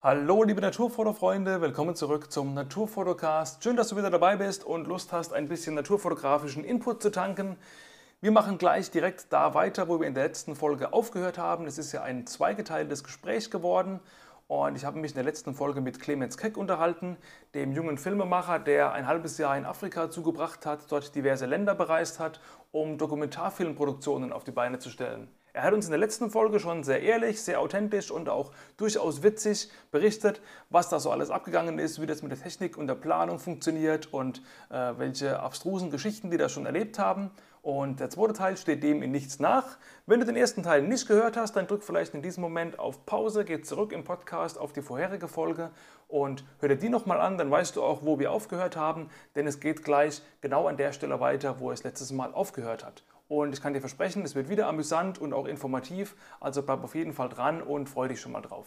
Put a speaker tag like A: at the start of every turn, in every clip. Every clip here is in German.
A: Hallo liebe Naturfotofreunde, willkommen zurück zum Naturfotocast. Schön, dass du wieder dabei bist und Lust hast, ein bisschen naturfotografischen Input zu tanken. Wir machen gleich direkt da weiter, wo wir in der letzten Folge aufgehört haben. Es ist ja ein zweigeteiltes Gespräch geworden und ich habe mich in der letzten Folge mit Clemens Keck unterhalten, dem jungen Filmemacher, der ein halbes Jahr in Afrika zugebracht hat, dort diverse Länder bereist hat, um Dokumentarfilmproduktionen auf die Beine zu stellen. Er hat uns in der letzten Folge schon sehr ehrlich, sehr authentisch und auch durchaus witzig berichtet, was da so alles abgegangen ist, wie das mit der Technik und der Planung funktioniert und äh, welche abstrusen Geschichten die da schon erlebt haben. Und der zweite Teil steht dem in nichts nach. Wenn du den ersten Teil nicht gehört hast, dann drück vielleicht in diesem Moment auf Pause, geh zurück im Podcast auf die vorherige Folge und hör dir die nochmal an, dann weißt du auch, wo wir aufgehört haben, denn es geht gleich genau an der Stelle weiter, wo es letztes Mal aufgehört hat. Und ich kann dir versprechen, es wird wieder amüsant und auch informativ. Also bleib auf jeden Fall dran und freue dich schon mal drauf.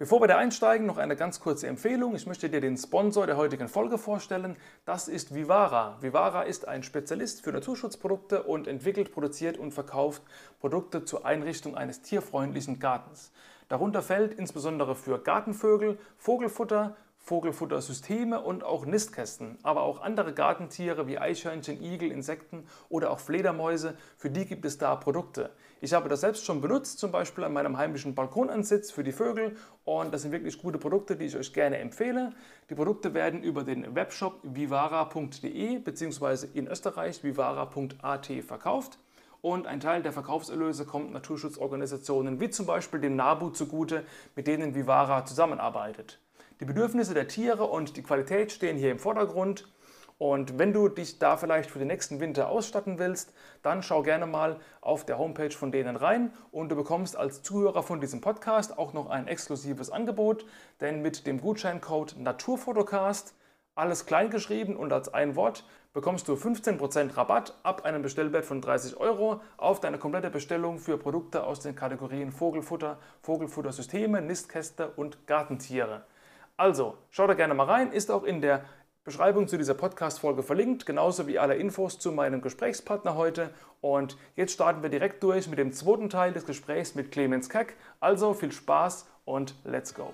A: Bevor wir da einsteigen, noch eine ganz kurze Empfehlung. Ich möchte dir den Sponsor der heutigen Folge vorstellen. Das ist Vivara. Vivara ist ein Spezialist für Naturschutzprodukte und entwickelt, produziert und verkauft Produkte zur Einrichtung eines tierfreundlichen Gartens. Darunter fällt insbesondere für Gartenvögel, Vogelfutter, Vogelfuttersysteme und auch Nistkästen, aber auch andere Gartentiere wie Eichhörnchen, Igel, Insekten oder auch Fledermäuse, für die gibt es da Produkte. Ich habe das selbst schon benutzt, zum Beispiel an meinem heimischen Balkonansitz für die Vögel und das sind wirklich gute Produkte, die ich euch gerne empfehle. Die Produkte werden über den Webshop vivara.de bzw. in Österreich vivara.at verkauft. Und ein Teil der Verkaufserlöse kommt Naturschutzorganisationen wie zum Beispiel dem NABU zugute, mit denen Vivara zusammenarbeitet. Die Bedürfnisse der Tiere und die Qualität stehen hier im Vordergrund. Und wenn du dich da vielleicht für den nächsten Winter ausstatten willst, dann schau gerne mal auf der Homepage von denen rein und du bekommst als Zuhörer von diesem Podcast auch noch ein exklusives Angebot, denn mit dem Gutscheincode Naturfotocast, alles klein geschrieben und als ein Wort, bekommst du 15% Rabatt ab einem Bestellwert von 30 Euro auf deine komplette Bestellung für Produkte aus den Kategorien Vogelfutter, Vogelfuttersysteme, Nistkäste und Gartentiere. Also, schau da gerne mal rein, ist auch in der Beschreibung zu dieser Podcast-Folge verlinkt, genauso wie alle Infos zu meinem Gesprächspartner heute. Und jetzt starten wir direkt durch mit dem zweiten Teil des Gesprächs mit Clemens Keck. Also viel Spaß und let's go!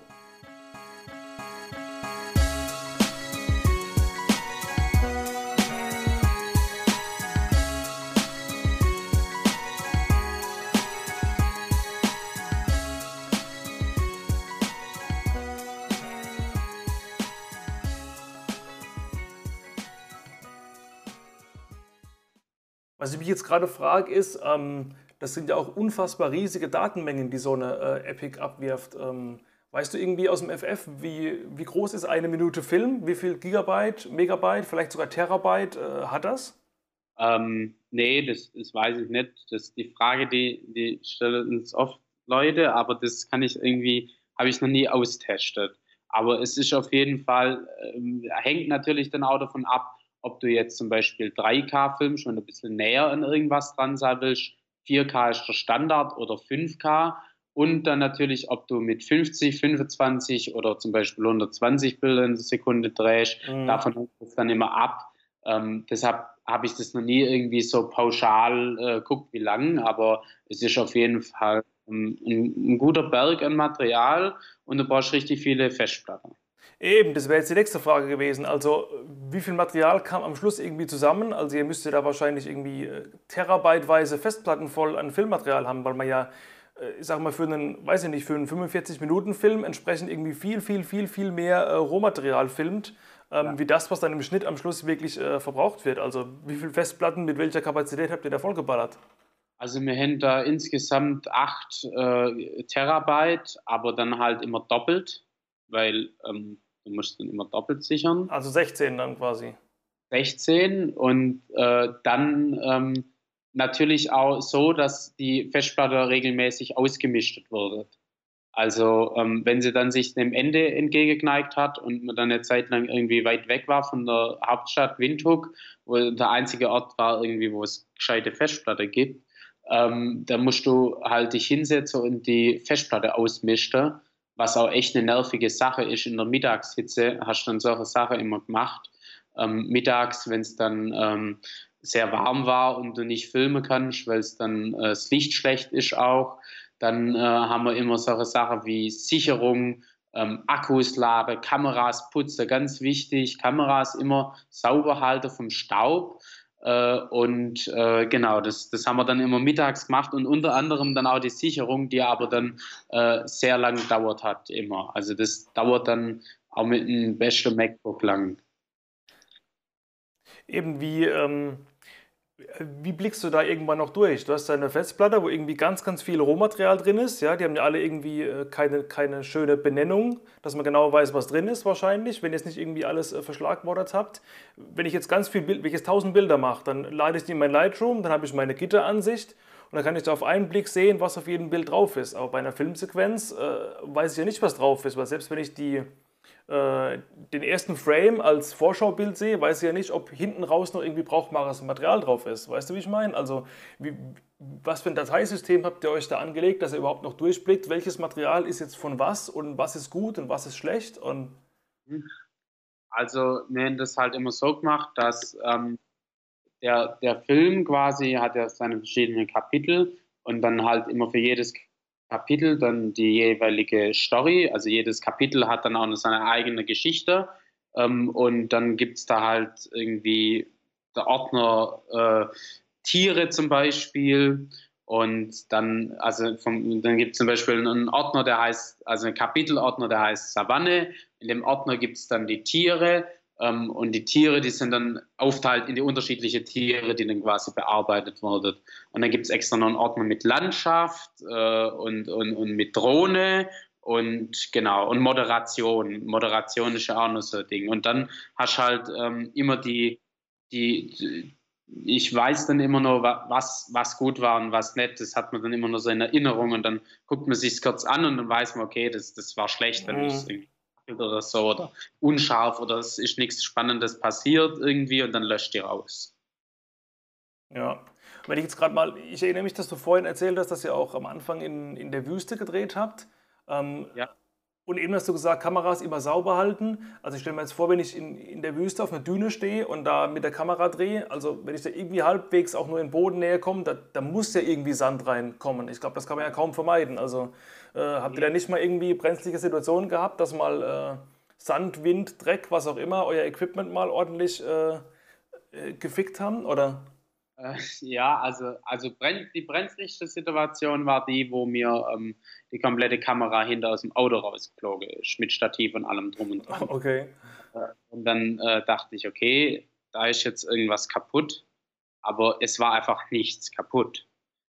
A: Ich jetzt gerade frage, ist, ähm, das sind ja auch unfassbar riesige Datenmengen, die so eine äh, Epic abwirft. Ähm, weißt du irgendwie aus dem FF, wie, wie groß ist eine Minute Film? Wie viel Gigabyte, Megabyte, vielleicht sogar Terabyte äh, hat das?
B: Ähm, nee, das, das weiß ich nicht. Das ist die Frage, die, die stellen uns oft Leute, aber das kann ich irgendwie, habe ich noch nie austestet. Aber es ist auf jeden Fall, äh, hängt natürlich dann auch davon ab, ob du jetzt zum Beispiel 3K filmst und ein bisschen näher an irgendwas dran sein willst. 4K ist der Standard oder 5K. Und dann natürlich, ob du mit 50, 25 oder zum Beispiel 120 Bilder in der Sekunde drehst. Mhm. Davon hängt es dann immer ab. Ähm, deshalb habe ich das noch nie irgendwie so pauschal äh, guckt, wie lang, aber es ist auf jeden Fall ähm, ein, ein guter Berg an Material und du brauchst richtig viele Festplatten.
A: Eben, das wäre jetzt die nächste Frage gewesen. Also, wie viel Material kam am Schluss irgendwie zusammen? Also, ihr müsst ja da wahrscheinlich irgendwie äh, terabyteweise Festplatten voll an Filmmaterial haben, weil man ja, äh, ich sag mal, für einen, weiß ich nicht, für einen 45-Minuten-Film entsprechend irgendwie viel, viel, viel, viel mehr äh, Rohmaterial filmt, ähm, ja. wie das, was dann im Schnitt am Schluss wirklich äh, verbraucht wird. Also, wie viele Festplatten mit welcher Kapazität habt ihr da vollgeballert?
B: Also wir haben da insgesamt 8 äh, Terabyte, aber dann halt immer doppelt, weil ähm, Du musst dann immer doppelt sichern.
A: Also 16 dann quasi.
B: 16 und äh, dann ähm, natürlich auch so, dass die Festplatte regelmäßig ausgemischt wird. Also ähm, wenn sie dann sich dem Ende entgegengeneigt hat und man dann eine Zeit lang irgendwie weit weg war von der Hauptstadt Windhoek, wo der einzige Ort war irgendwie, wo es gescheite Festplatte gibt, ähm, da musst du halt dich hinsetzen und die Festplatte ausmischen was auch echt eine nervige Sache ist. In der Mittagshitze hast du dann solche Sachen immer gemacht. Ähm, mittags, wenn es dann ähm, sehr warm war und du nicht filmen kannst, weil es dann äh, das Licht schlecht ist auch, Dann äh, haben wir immer solche Sachen wie Sicherung, ähm, Akkus laden, Kameras putzen, ganz wichtig. Kameras immer sauber halten vom Staub. Äh, und äh, genau, das, das haben wir dann immer mittags gemacht und unter anderem dann auch die Sicherung, die aber dann äh, sehr lang dauert hat, immer. Also das dauert dann auch mit einem besten MacBook lang.
A: Eben wie, ähm, wie blickst du da irgendwann noch durch? Du hast eine Festplatte, wo irgendwie ganz, ganz viel Rohmaterial drin ist. Ja, die haben ja alle irgendwie äh, keine, keine schöne Benennung, dass man genau weiß, was drin ist wahrscheinlich, wenn ihr jetzt nicht irgendwie alles äh, verschlagwortet habt. Wenn ich jetzt ganz viel, wenn ich jetzt 1000 Bilder mache, dann lade ich die in mein Lightroom, dann habe ich meine Gitteransicht und dann kann ich da auf einen Blick sehen, was auf jedem Bild drauf ist. Aber bei einer Filmsequenz äh, weiß ich ja nicht, was drauf ist, weil selbst wenn ich die äh, den ersten Frame als Vorschaubild sehe, weiß ich ja nicht, ob hinten raus noch irgendwie brauchbares Material drauf ist. Weißt du, wie ich meine? Also, wie, was für ein Dateisystem habt ihr euch da angelegt, dass ihr überhaupt noch durchblickt, welches Material ist jetzt von was und was ist gut und was ist schlecht? Und
B: also, wir haben das halt immer so gemacht, dass ähm, der, der Film quasi hat ja seine verschiedenen Kapitel und dann halt immer für jedes Kapitel dann die jeweilige Story. Also jedes Kapitel hat dann auch seine eigene Geschichte. Ähm, und dann gibt es da halt irgendwie der Ordner äh, Tiere zum Beispiel. Und dann, also vom, dann gibt es zum Beispiel einen Ordner, der heißt, also einen Kapitelordner, der heißt Savanne. In dem Ordner gibt es dann die Tiere ähm, und die Tiere, die sind dann aufteilt in die unterschiedlichen Tiere, die dann quasi bearbeitet wurden. Und dann gibt es extra noch einen Ordner mit Landschaft äh, und, und, und mit Drohne und genau, und Moderation. Moderation ist ja auch noch so ein Ding. Und dann hast du halt ähm, immer die, die, die, ich weiß dann immer noch, was, was gut war und was nicht. Das hat man dann immer noch so in Erinnerung und dann guckt man sich kurz an und dann weiß man, okay, das, das war schlecht, dann mhm. ist irgendwie oder so oder unscharf oder es ist nichts Spannendes passiert irgendwie und dann löscht die raus.
A: Ja, wenn ich jetzt gerade mal, ich erinnere mich, dass du vorhin erzählt hast, dass ihr auch am Anfang in, in der Wüste gedreht habt. Ähm, ja. Und eben hast du gesagt, Kameras immer sauber halten. Also ich stelle mir jetzt vor, wenn ich in, in der Wüste auf einer Düne stehe und da mit der Kamera drehe, also wenn ich da irgendwie halbwegs auch nur in Bodennähe komme, da, da muss ja irgendwie Sand reinkommen. Ich glaube, das kann man ja kaum vermeiden. Also äh, habt ihr da nicht mal irgendwie brenzliche Situationen gehabt, dass mal äh, Sand, Wind, Dreck, was auch immer, euer Equipment mal ordentlich äh, äh gefickt haben? Oder?
B: Äh, ja, also, also die brenzligste Situation war die, wo mir ähm, die komplette Kamera hinter aus dem Auto rausgeflogen ist, mit Stativ und allem drum und dran.
A: Okay.
B: Äh, und dann äh, dachte ich, okay, da ist jetzt irgendwas kaputt, aber es war einfach nichts kaputt.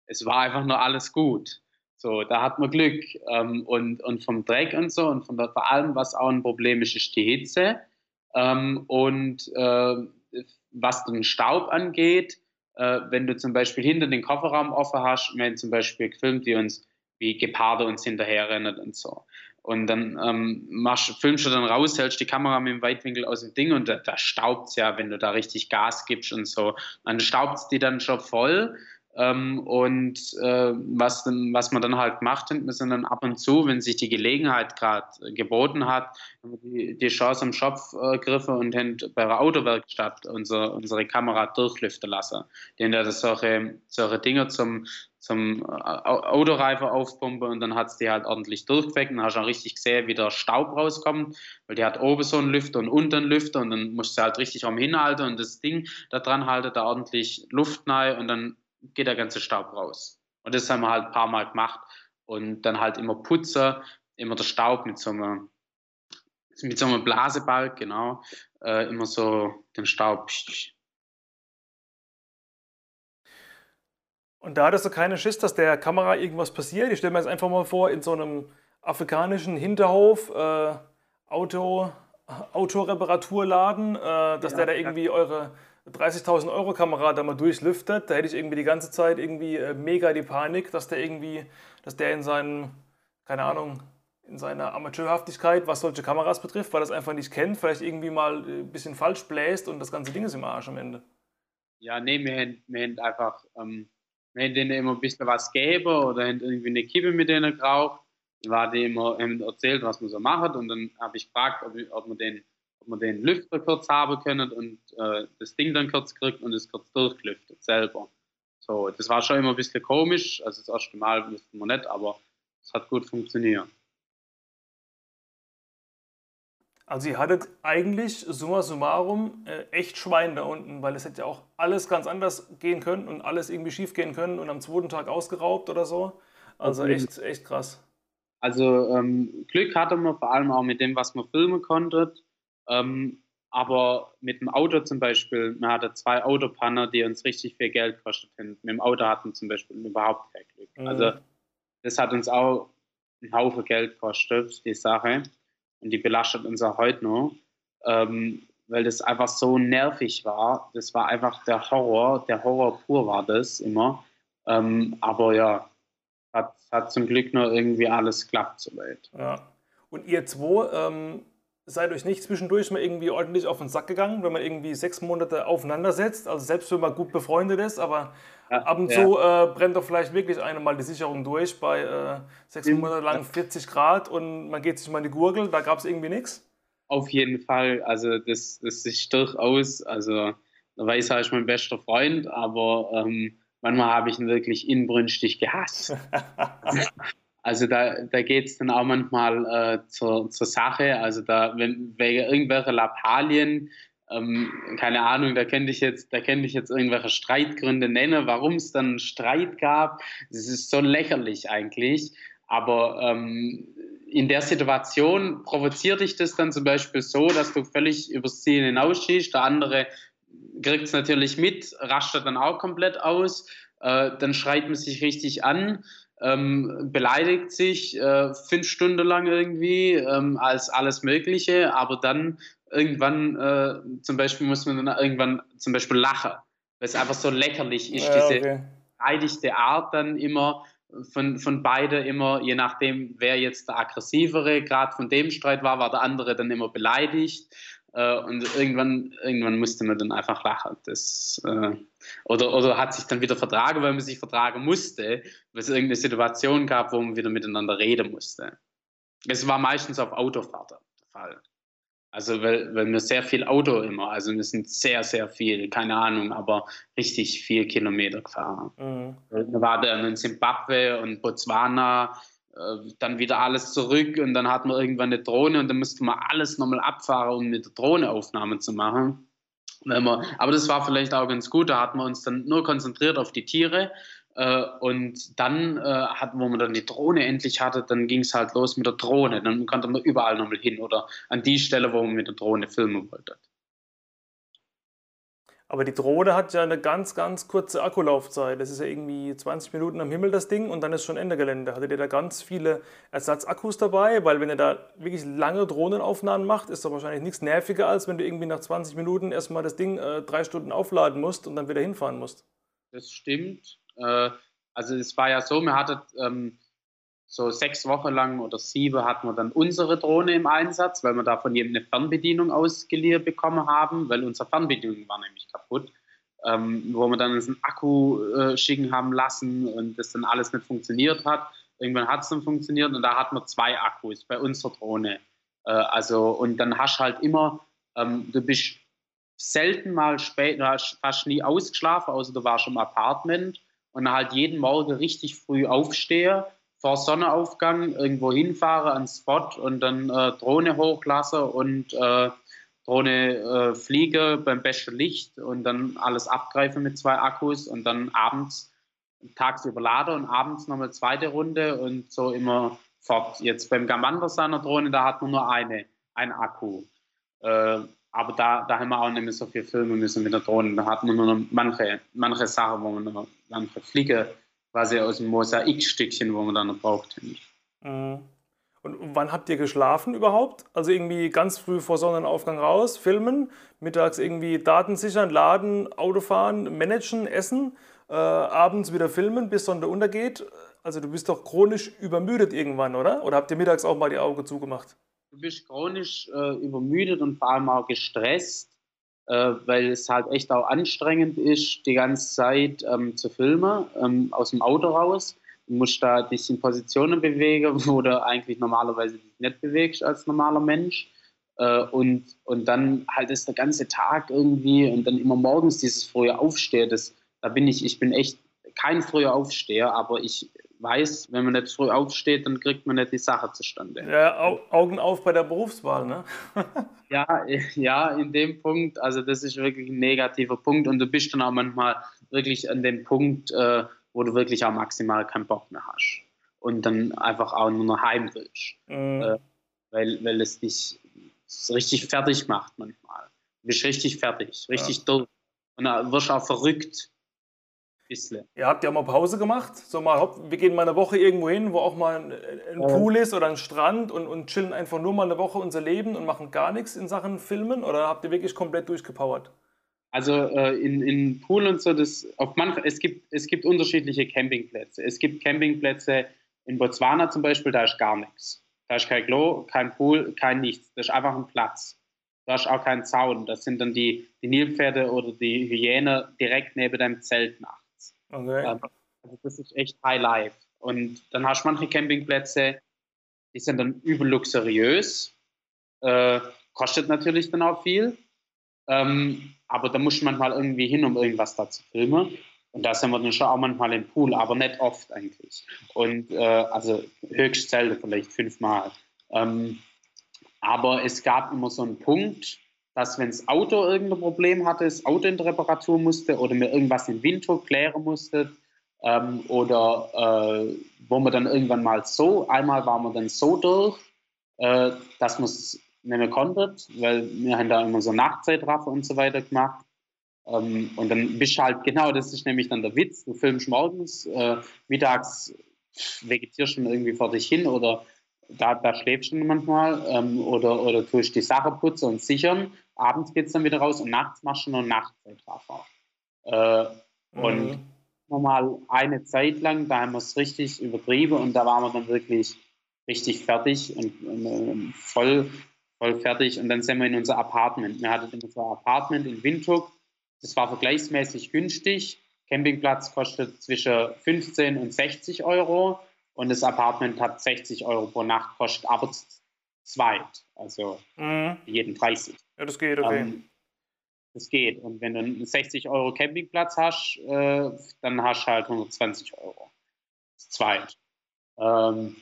B: Es war einfach nur alles gut. So, da hat man Glück. Ähm, und, und vom Dreck und so und von der, vor allem, was auch ein Problem ist, ist die Hitze. Ähm, und äh, was den Staub angeht, äh, wenn du zum Beispiel hinter den Kofferraum offen hast, wenn zum Beispiel gefilmt, wie uns wie Geparde uns hinterherrennen und so. Und dann ähm, machst, filmst du dann raus, hältst die Kamera mit dem Weitwinkel aus dem Ding und da, da staubt es ja, wenn du da richtig Gas gibst und so. Dann staubt es die dann schon voll ähm, und äh, was, was man dann halt macht, sind dann ab und zu, wenn sich die Gelegenheit gerade geboten hat, die, die Chance am Schopf äh, griffen und bei der Autowerkstatt unsere, unsere Kamera durchlüften lassen. Die haben solche, solche Dinge zum, zum äh, Autoreifen aufpumpen und dann hat es die halt ordentlich durchgeweckt und hast schon richtig gesehen, wie der Staub rauskommt, weil die hat oben so einen Lüfter und unten einen Lüfter und dann musst du halt richtig am hinhalten und das Ding da dran halten, da ordentlich Luft rein und dann geht der ganze Staub raus. Und das haben wir halt ein paar Mal gemacht. Und dann halt immer Putzer, immer der Staub mit so einem, mit so einem Blasebalg, genau, äh, immer so den Staub.
A: Und da hattest du keine Schiss, dass der Kamera irgendwas passiert? Ich stelle mir jetzt einfach mal vor, in so einem afrikanischen Hinterhof, äh, Auto, Autoreparaturladen, äh, dass ja, der da irgendwie eure 30.000 Euro Kamera da mal durchlüftet, da hätte ich irgendwie die ganze Zeit irgendwie äh, mega die Panik, dass der irgendwie, dass der in seinen, keine Ahnung, in seiner Amateurhaftigkeit, was solche Kameras betrifft, weil er das einfach nicht kennt, vielleicht irgendwie mal äh, ein bisschen falsch bläst und das ganze Ding ist im Arsch am Ende.
B: Ja, nee, wir haben einfach, ähm, wir haben denen immer ein bisschen was gegeben oder haben irgendwie eine Kippe mit denen geraucht. War die immer erzählt, was man so macht und dann habe ich gefragt, ob, ob man den man den Lüfter kurz haben können und äh, das Ding dann kurz kriegt und es kurz durchlüftet selber. So, das war schon immer ein bisschen komisch. Also das erste Mal wussten wir nicht, aber es hat gut funktioniert.
A: Also ihr hattet eigentlich summa summarum äh, echt Schwein da unten, weil es hätte ja auch alles ganz anders gehen können und alles irgendwie schief gehen können und am zweiten Tag ausgeraubt oder so. Also echt, echt krass.
B: Also ähm, Glück hatte man vor allem auch mit dem, was man filmen konnte. Ähm, aber mit dem Auto zum Beispiel, man hatte zwei Autopanner, die uns richtig viel Geld kosteten. Mit dem Auto hatten wir zum Beispiel überhaupt kein Glück. Mhm. Also das hat uns auch einen Haufen Geld gekostet, die Sache und die belastet uns auch heute noch, ähm, weil das einfach so nervig war. Das war einfach der Horror, der Horror pur war das immer. Ähm, aber ja, hat, hat zum Glück noch irgendwie alles klappt soweit.
A: Ja. Und ihr zwei, ähm, seid euch nicht zwischendurch mal irgendwie ordentlich auf den Sack gegangen, wenn man irgendwie sechs Monate aufeinander setzt? Also selbst wenn man gut befreundet ist, aber ja, ab und ja. zu äh, brennt doch vielleicht wirklich eine mal die Sicherung durch bei äh, sechs. Monate lang 40 Grad und man geht sich mal in die Gurgel, da gab es irgendwie nichts?
B: Auf jeden Fall, also das, das ist durchaus, also da weiß ist mein bester Freund, aber ähm, manchmal habe ich ihn wirklich inbrünstig gehasst. Also da, da geht es dann auch manchmal äh, zur, zur Sache. Also da, wenn wegen irgendwelcher Lappalien, ähm, keine Ahnung, da könnte ich jetzt, da könnte ich jetzt irgendwelche Streitgründe nennen, warum es dann einen Streit gab. Das ist so lächerlich eigentlich. Aber ähm, in der Situation provoziert dich das dann zum Beispiel so, dass du völlig übers Ziel hinausschießt. Der andere kriegt es natürlich mit, rastet dann auch komplett aus. Äh, dann schreit man sich richtig an ähm, beleidigt sich äh, fünf Stunden lang irgendwie ähm, als alles Mögliche, aber dann irgendwann, äh, zum Beispiel muss man dann irgendwann zum Beispiel lachen, weil es einfach so lächerlich ist, ja, diese okay. beleidigte Art dann immer von, von beide immer, je nachdem, wer jetzt der aggressivere gerade von dem Streit war, war der andere dann immer beleidigt. Äh, und irgendwann, irgendwann musste man dann einfach lachen. Das, äh, oder, oder hat sich dann wieder vertragen, weil man sich vertragen musste, weil es irgendeine Situation gab, wo man wieder miteinander reden musste. Es war meistens auf Autofahrt der Fall. Also, weil, weil wir sehr viel Auto immer, also wir sind sehr, sehr viel, keine Ahnung, aber richtig viel Kilometer gefahren. Mhm. Wir waren dann in Zimbabwe und Botswana dann wieder alles zurück und dann hatten wir irgendwann eine Drohne und dann mussten wir alles nochmal abfahren, um mit der Drohne Aufnahmen zu machen. Wir, aber das war vielleicht auch ganz gut, da hatten wir uns dann nur konzentriert auf die Tiere äh, und dann äh, hatten, wo man dann die Drohne endlich hatte, dann ging es halt los mit der Drohne. Dann konnte man überall nochmal hin oder an die Stelle, wo man mit der Drohne filmen wollte.
A: Aber die Drohne hat ja eine ganz, ganz kurze Akkulaufzeit. Das ist ja irgendwie 20 Minuten am Himmel das Ding und dann ist schon Ende Gelände. Hattet ihr da ganz viele Ersatzakkus dabei? Weil wenn ihr da wirklich lange Drohnenaufnahmen macht, ist das wahrscheinlich nichts nerviger, als wenn du irgendwie nach 20 Minuten erstmal das Ding äh, drei Stunden aufladen musst und dann wieder hinfahren musst.
B: Das stimmt. Äh, also es war ja so, wir hatten ähm, so sechs Wochen lang oder sieben hatten wir dann unsere Drohne im Einsatz, weil wir da von jedem eine Fernbedienung ausgeliehen bekommen haben, weil unsere Fernbedienung war nämlich kaputt. Ähm, wo wir dann einen Akku äh, schicken haben lassen und das dann alles nicht funktioniert hat. Irgendwann hat es dann funktioniert und da hatten wir zwei Akkus bei unserer Drohne. Äh, also, und dann hast du halt immer, ähm, du bist selten mal spät, fast nie ausgeschlafen, außer du warst im Apartment und halt jeden Morgen richtig früh aufstehe vor Sonnenaufgang irgendwo hinfahre ans Spot und dann äh, Drohne hochlasse und äh, Drohne äh, fliege beim besten Licht und dann alles abgreife mit zwei Akkus und dann abends tagsüber lade und abends noch eine zweite Runde und so immer fort. Jetzt beim Gamander seiner Drohne, da hat man nur eine, ein Akku. Äh, aber da, da haben wir auch nicht mehr so viel filmen müssen mit der Drohne. Da hat man nur noch manche, manche Sachen, wo man noch manche Fliege quasi aus dem Mosaikstückchen, wo man dann noch braucht.
A: Mhm. Und wann habt ihr geschlafen überhaupt? Also irgendwie ganz früh vor Sonnenaufgang raus, filmen, mittags irgendwie Daten sichern, laden, Auto fahren, managen, essen, äh, abends wieder filmen, bis Sonne untergeht. Also du bist doch chronisch übermüdet irgendwann, oder? Oder habt ihr mittags auch mal die Augen zugemacht?
B: Du bist chronisch äh, übermüdet und vor allem auch gestresst äh, weil es halt echt auch anstrengend ist, die ganze Zeit ähm, zu filmen, ähm, aus dem Auto raus. Du musst da dich in Positionen bewegen, wo du eigentlich normalerweise dich nicht bewegst als normaler Mensch. Äh, und, und dann halt ist der ganze Tag irgendwie und dann immer morgens dieses frühe Aufstehen, das, da bin ich, ich bin echt kein früher Aufsteher, aber ich weiß, wenn man nicht früh aufsteht, dann kriegt man nicht die Sache zustande.
A: Ja, Au Augen auf bei der Berufswahl, ne?
B: ja, ja, in dem Punkt, also das ist wirklich ein negativer Punkt und du bist dann auch manchmal wirklich an dem Punkt, äh, wo du wirklich auch maximal keinen Bock mehr hast und dann einfach auch nur noch heim willst, mhm. äh, weil, weil es dich richtig fertig macht manchmal. Du bist richtig fertig, richtig ja. durch und dann wirst du auch verrückt
A: Bisschen. Ihr habt ja mal Pause gemacht. So mal, wir gehen mal eine Woche irgendwo hin, wo auch mal ein, ein Pool ist oder ein Strand und, und chillen einfach nur mal eine Woche unser Leben und machen gar nichts in Sachen Filmen oder habt ihr wirklich komplett durchgepowert?
B: Also äh, in, in Pool und so, das auf manch, es, gibt, es gibt unterschiedliche Campingplätze. Es gibt Campingplätze in Botswana zum Beispiel, da ist gar nichts. Da ist kein Klo, kein Pool, kein nichts. Das ist einfach ein Platz. Da ist auch kein Zaun. Das sind dann die, die Nilpferde oder die Hyäne direkt neben deinem Zelt nach. Okay. Ähm, also das ist echt High Life. Und dann hast du manche Campingplätze, die sind dann übel luxuriös, äh, kostet natürlich dann auch viel, ähm, aber da muss man manchmal irgendwie hin, um irgendwas da zu filmen. Und da sind wir dann schon auch manchmal im Pool, aber nicht oft eigentlich. Und äh, also höchst selten, vielleicht fünfmal. Ähm, aber es gab immer so einen Punkt, dass wenn das Auto irgendein Problem hatte, das Auto in Reparatur musste oder mir irgendwas im Winter klären musste ähm, oder äh, wo man dann irgendwann mal so, einmal waren wir dann so durch, äh, dass man es nicht mehr konnte, weil wir haben da immer so Nachtzeitraffer und so weiter gemacht. Ähm, und dann bist du halt, genau, das ist nämlich dann der Witz, du filmst morgens, äh, mittags vegetierst du irgendwie vor dich hin oder da, da schläfst du manchmal ähm, oder, oder tust die Sache putzen und sichern abends geht es dann wieder raus und nachts machst du nur Nachtzeitraffer. Äh, mhm. Und normal eine Zeit lang, da haben wir es richtig übertrieben und da waren wir dann wirklich richtig fertig und, und, und voll, voll fertig. Und dann sind wir in unser Apartment. Wir hatten unser Apartment in Windhoek. Das war vergleichsmäßig günstig. Campingplatz kostet zwischen 15 und 60 Euro und das Apartment hat 60 Euro pro Nacht kostet, aber zweit, also mhm. jeden 30.
A: Ja, das geht, okay. Ähm,
B: das geht. Und wenn du einen 60 Euro Campingplatz hast, äh, dann hast du halt 120 Euro. Das zweit. Ähm,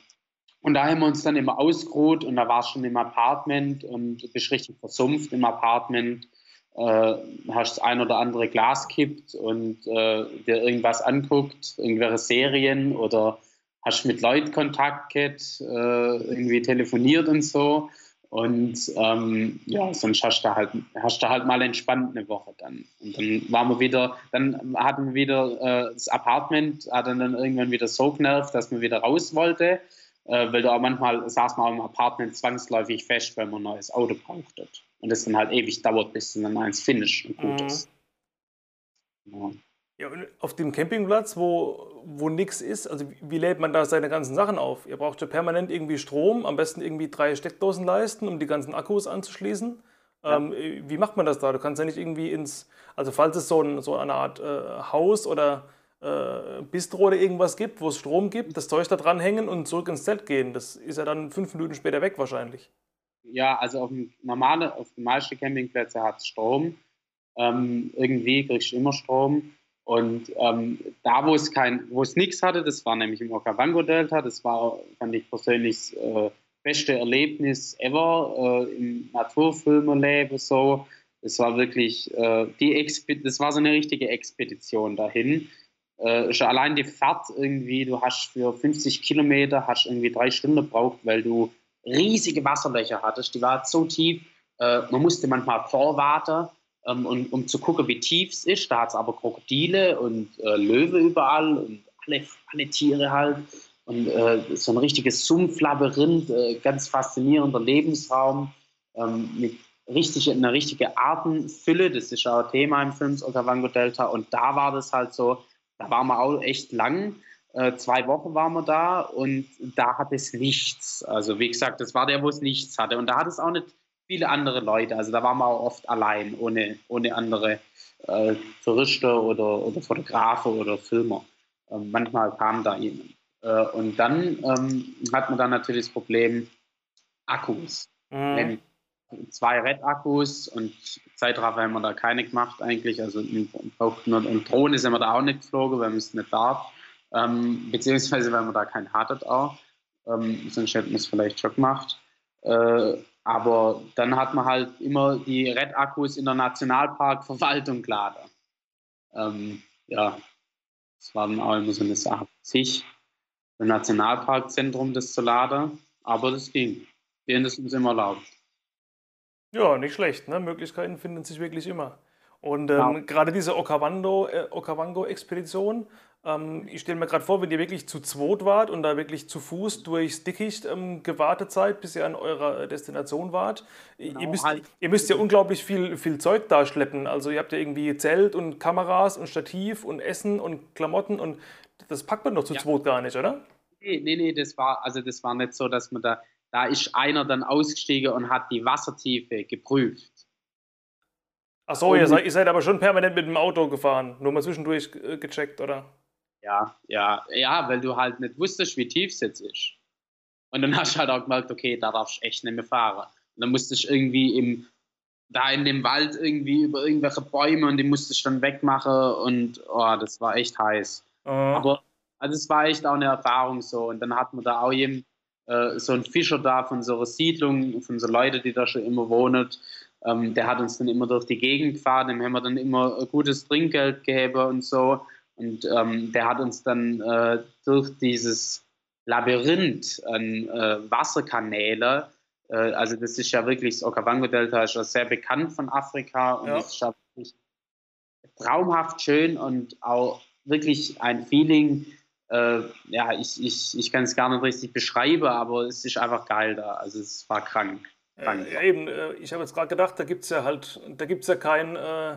B: und da haben wir uns dann immer ausgeruht und da war es schon im Apartment und du bist richtig versumpft im Apartment. Äh, hast das ein oder andere Glas kippt und äh, dir irgendwas anguckt, irgendwelche Serien oder hast mit Leuten Kontakt gehabt, äh, irgendwie telefoniert und so. Und ähm, ja, sonst hast du halt, hast du halt mal entspannt eine Woche dann. Und dann waren wir wieder, dann hatten wir wieder äh, das Apartment, hat dann, irgendwann wieder so genervt, dass man wieder raus wollte. Äh, weil du auch manchmal saß man im Apartment zwangsläufig fest, weil man ein neues Auto brauchte. Und das dann halt ewig dauert, bis dann eins finish und gut mhm. ist.
A: Ja. Ja, auf dem Campingplatz, wo, wo nichts ist, also wie lädt man da seine ganzen Sachen auf? Ihr braucht ja permanent irgendwie Strom, am besten irgendwie drei Steckdosen leisten, um die ganzen Akkus anzuschließen. Ja. Ähm, wie macht man das da? Du kannst ja nicht irgendwie ins, also falls es so, ein, so eine Art äh, Haus oder äh, Bistro oder irgendwas gibt, wo es Strom gibt, das Zeug da dranhängen und zurück ins Zelt gehen. Das ist ja dann fünf Minuten später weg wahrscheinlich.
B: Ja, also auf dem normale, auf den meisten Campingplätzen hat es Strom. Ähm, irgendwie kriegst du immer Strom. Und ähm, da, wo es kein, wo es nichts hatte, das war nämlich im Okavango-Delta, das war, fand ich persönlich, äh, beste Erlebnis ever äh, im Naturfilmerleben so. Es war wirklich äh, die Expe das war so eine richtige Expedition dahin. Äh, schon allein die Fahrt irgendwie, du hast für 50 Kilometer hast irgendwie drei Stunden gebraucht, weil du riesige Wasserlöcher hattest. Die waren so tief, äh, man musste manchmal vorwarten ähm, und, um zu gucken, wie tief es ist. Da hat es aber Krokodile und äh, Löwe überall und alle, alle Tiere halt. Und äh, so ein richtiges Sumpflabyrinth, äh, ganz faszinierender Lebensraum ähm, mit richtig, einer richtigen Artenfülle. Das ist auch Thema im Film Okavango Delta. Und da war das halt so, da waren wir auch echt lang. Äh, zwei Wochen waren wir da und da hat es nichts. Also wie gesagt, das war der, wo es nichts hatte. Und da hat es auch nicht viele andere Leute. Also da waren wir auch oft allein, ohne, ohne andere äh, Touristen oder, oder Fotografen oder Filmer. Ähm, manchmal kamen da jemand. Äh, und dann ähm, hat man dann natürlich das Problem Akkus. Mhm. zwei Red-Akkus und Zeitraffer haben wir da keine gemacht eigentlich. Also brauchten und Drohne sind wir da auch nicht geflogen, weil man es nicht darf. Ähm, beziehungsweise weil man da keinen hattet auch. Ähm, sonst hätten wir es vielleicht schon gemacht. Äh, aber dann hat man halt immer die Red-Akkus in der Nationalparkverwaltung geladen. Ähm, ja, das war dann auch immer so eine Sache sich, im Nationalparkzentrum das zu laden. Aber das ging. Denen ist uns immer erlaubt.
A: Ja, nicht schlecht. Ne? Möglichkeiten finden sich wirklich immer. Und ähm, ja. gerade diese Okavango-Expedition, äh, ähm, ich stelle mir gerade vor, wenn ihr wirklich zu zweit wart und da wirklich zu Fuß durchs Dickicht ähm, gewartet seid, bis ihr an eurer Destination wart. Genau, ihr, müsst, halt. ihr müsst ja unglaublich viel, viel Zeug da schleppen. Also ihr habt ja irgendwie Zelt und Kameras und Stativ und Essen und Klamotten und das packt man doch zu ja. zweit gar nicht, oder?
B: Nee, nee, nee, das war, also das war nicht so, dass man da, da ist einer dann ausgestiegen und hat die Wassertiefe geprüft.
A: Ach so, ihr seid, ihr seid aber schon permanent mit dem Auto gefahren, nur mal zwischendurch äh, gecheckt, oder?
B: Ja, ja, ja, weil du halt nicht wusstest, wie tief es jetzt ist. Und dann hast du halt auch gemerkt, okay, da darfst du echt nicht mehr fahren. Und dann musstest du irgendwie im, da in dem Wald irgendwie über irgendwelche Bäume und die musstest du dann wegmachen und oh, das war echt heiß. Uh. Aber also es war echt auch eine Erfahrung so. Und dann hat man da auch eben äh, so einen Fischer da von so einer Siedlung, von so Leuten, die da schon immer wohnen. Ähm, der hat uns dann immer durch die Gegend gefahren, dem haben wir dann immer gutes Trinkgeld gegeben und so. Und ähm, der hat uns dann äh, durch dieses Labyrinth an äh, Wasserkanäle, äh, also das ist ja wirklich, das Okavango-Delta ist ja sehr bekannt von Afrika und ja. ist ja wirklich traumhaft schön und auch wirklich ein Feeling, äh, ja, ich, ich, ich kann es gar nicht richtig beschreiben, aber es ist einfach geil da. Also es war krank. krank.
A: Ja, eben, äh, ich habe jetzt gerade gedacht, da gibt es ja halt, da gibt es ja kein, äh,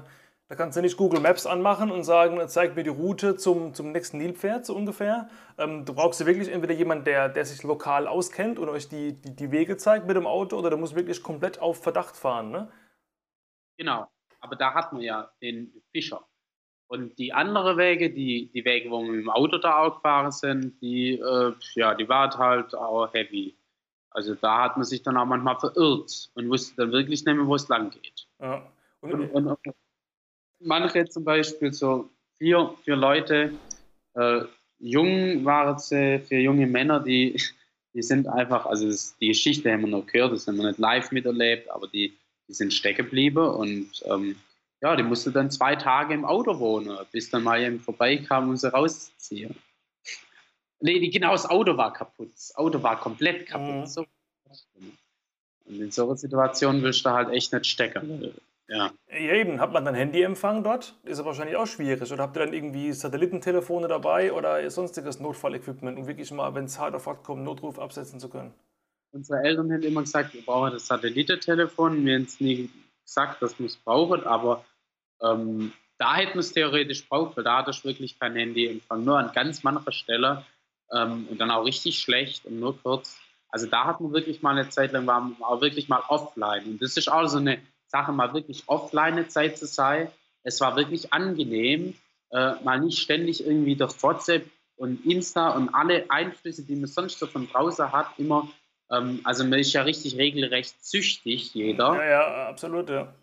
A: da kannst du nicht Google Maps anmachen und sagen, zeig mir die Route zum, zum nächsten Nilpferd, so ungefähr. Ähm, du brauchst ja wirklich entweder jemanden, der, der sich lokal auskennt und euch die, die, die Wege zeigt mit dem Auto, oder du musst wirklich komplett auf Verdacht fahren, ne?
B: Genau, aber da hat man ja den Fischer. Und die anderen Wege, die, die Wege, wo wir mit dem Auto da auch gefahren sind, die, äh, ja, die waren halt auch heavy. Also da hat man sich dann auch manchmal verirrt und wusste dann wirklich nicht mehr, wo es lang geht. Ja. Und, und, und, manche zum Beispiel so vier, vier Leute, äh, jung waren sie, vier junge Männer, die, die sind einfach, also das, die Geschichte haben wir noch gehört, das haben wir nicht live miterlebt, aber die, die sind stecken geblieben und ähm, ja, die musste dann zwei Tage im Auto wohnen, bis dann mal jemand vorbeikam, um sie rauszuziehen. Nee, die, genau, das Auto war kaputt. Das Auto war komplett kaputt. Mhm. So. Und in so einer Situation willst du halt echt nicht stecken. Ja.
A: ja, eben. Hat man dann Handyempfang dort? Ist ja wahrscheinlich auch schwierig. Oder habt ihr dann irgendwie Satellitentelefone dabei oder sonstiges Notfallequipment, um wirklich mal, wenn es hart auf hart kommt, Notruf absetzen zu können?
B: Unsere Eltern haben immer gesagt, wir brauchen das Satellitentelefon. Wir haben es nie gesagt, dass wir es brauchen, aber ähm, da hätten wir es theoretisch braucht, weil da hatte ich wirklich kein Handyempfang. Nur an ganz mancher Stelle ähm, und dann auch richtig schlecht und nur kurz. Also da hat man wirklich mal eine Zeit lang, war man auch wirklich mal offline. Und das ist auch so eine Sache, mal wirklich offline eine Zeit zu sein. Es war wirklich angenehm, äh, mal nicht ständig irgendwie durch WhatsApp und Insta und alle Einflüsse, die man sonst so von draußen hat, immer, ähm, also man ist ja richtig regelrecht süchtig, jeder.
A: Ja, ja, absolut, ja.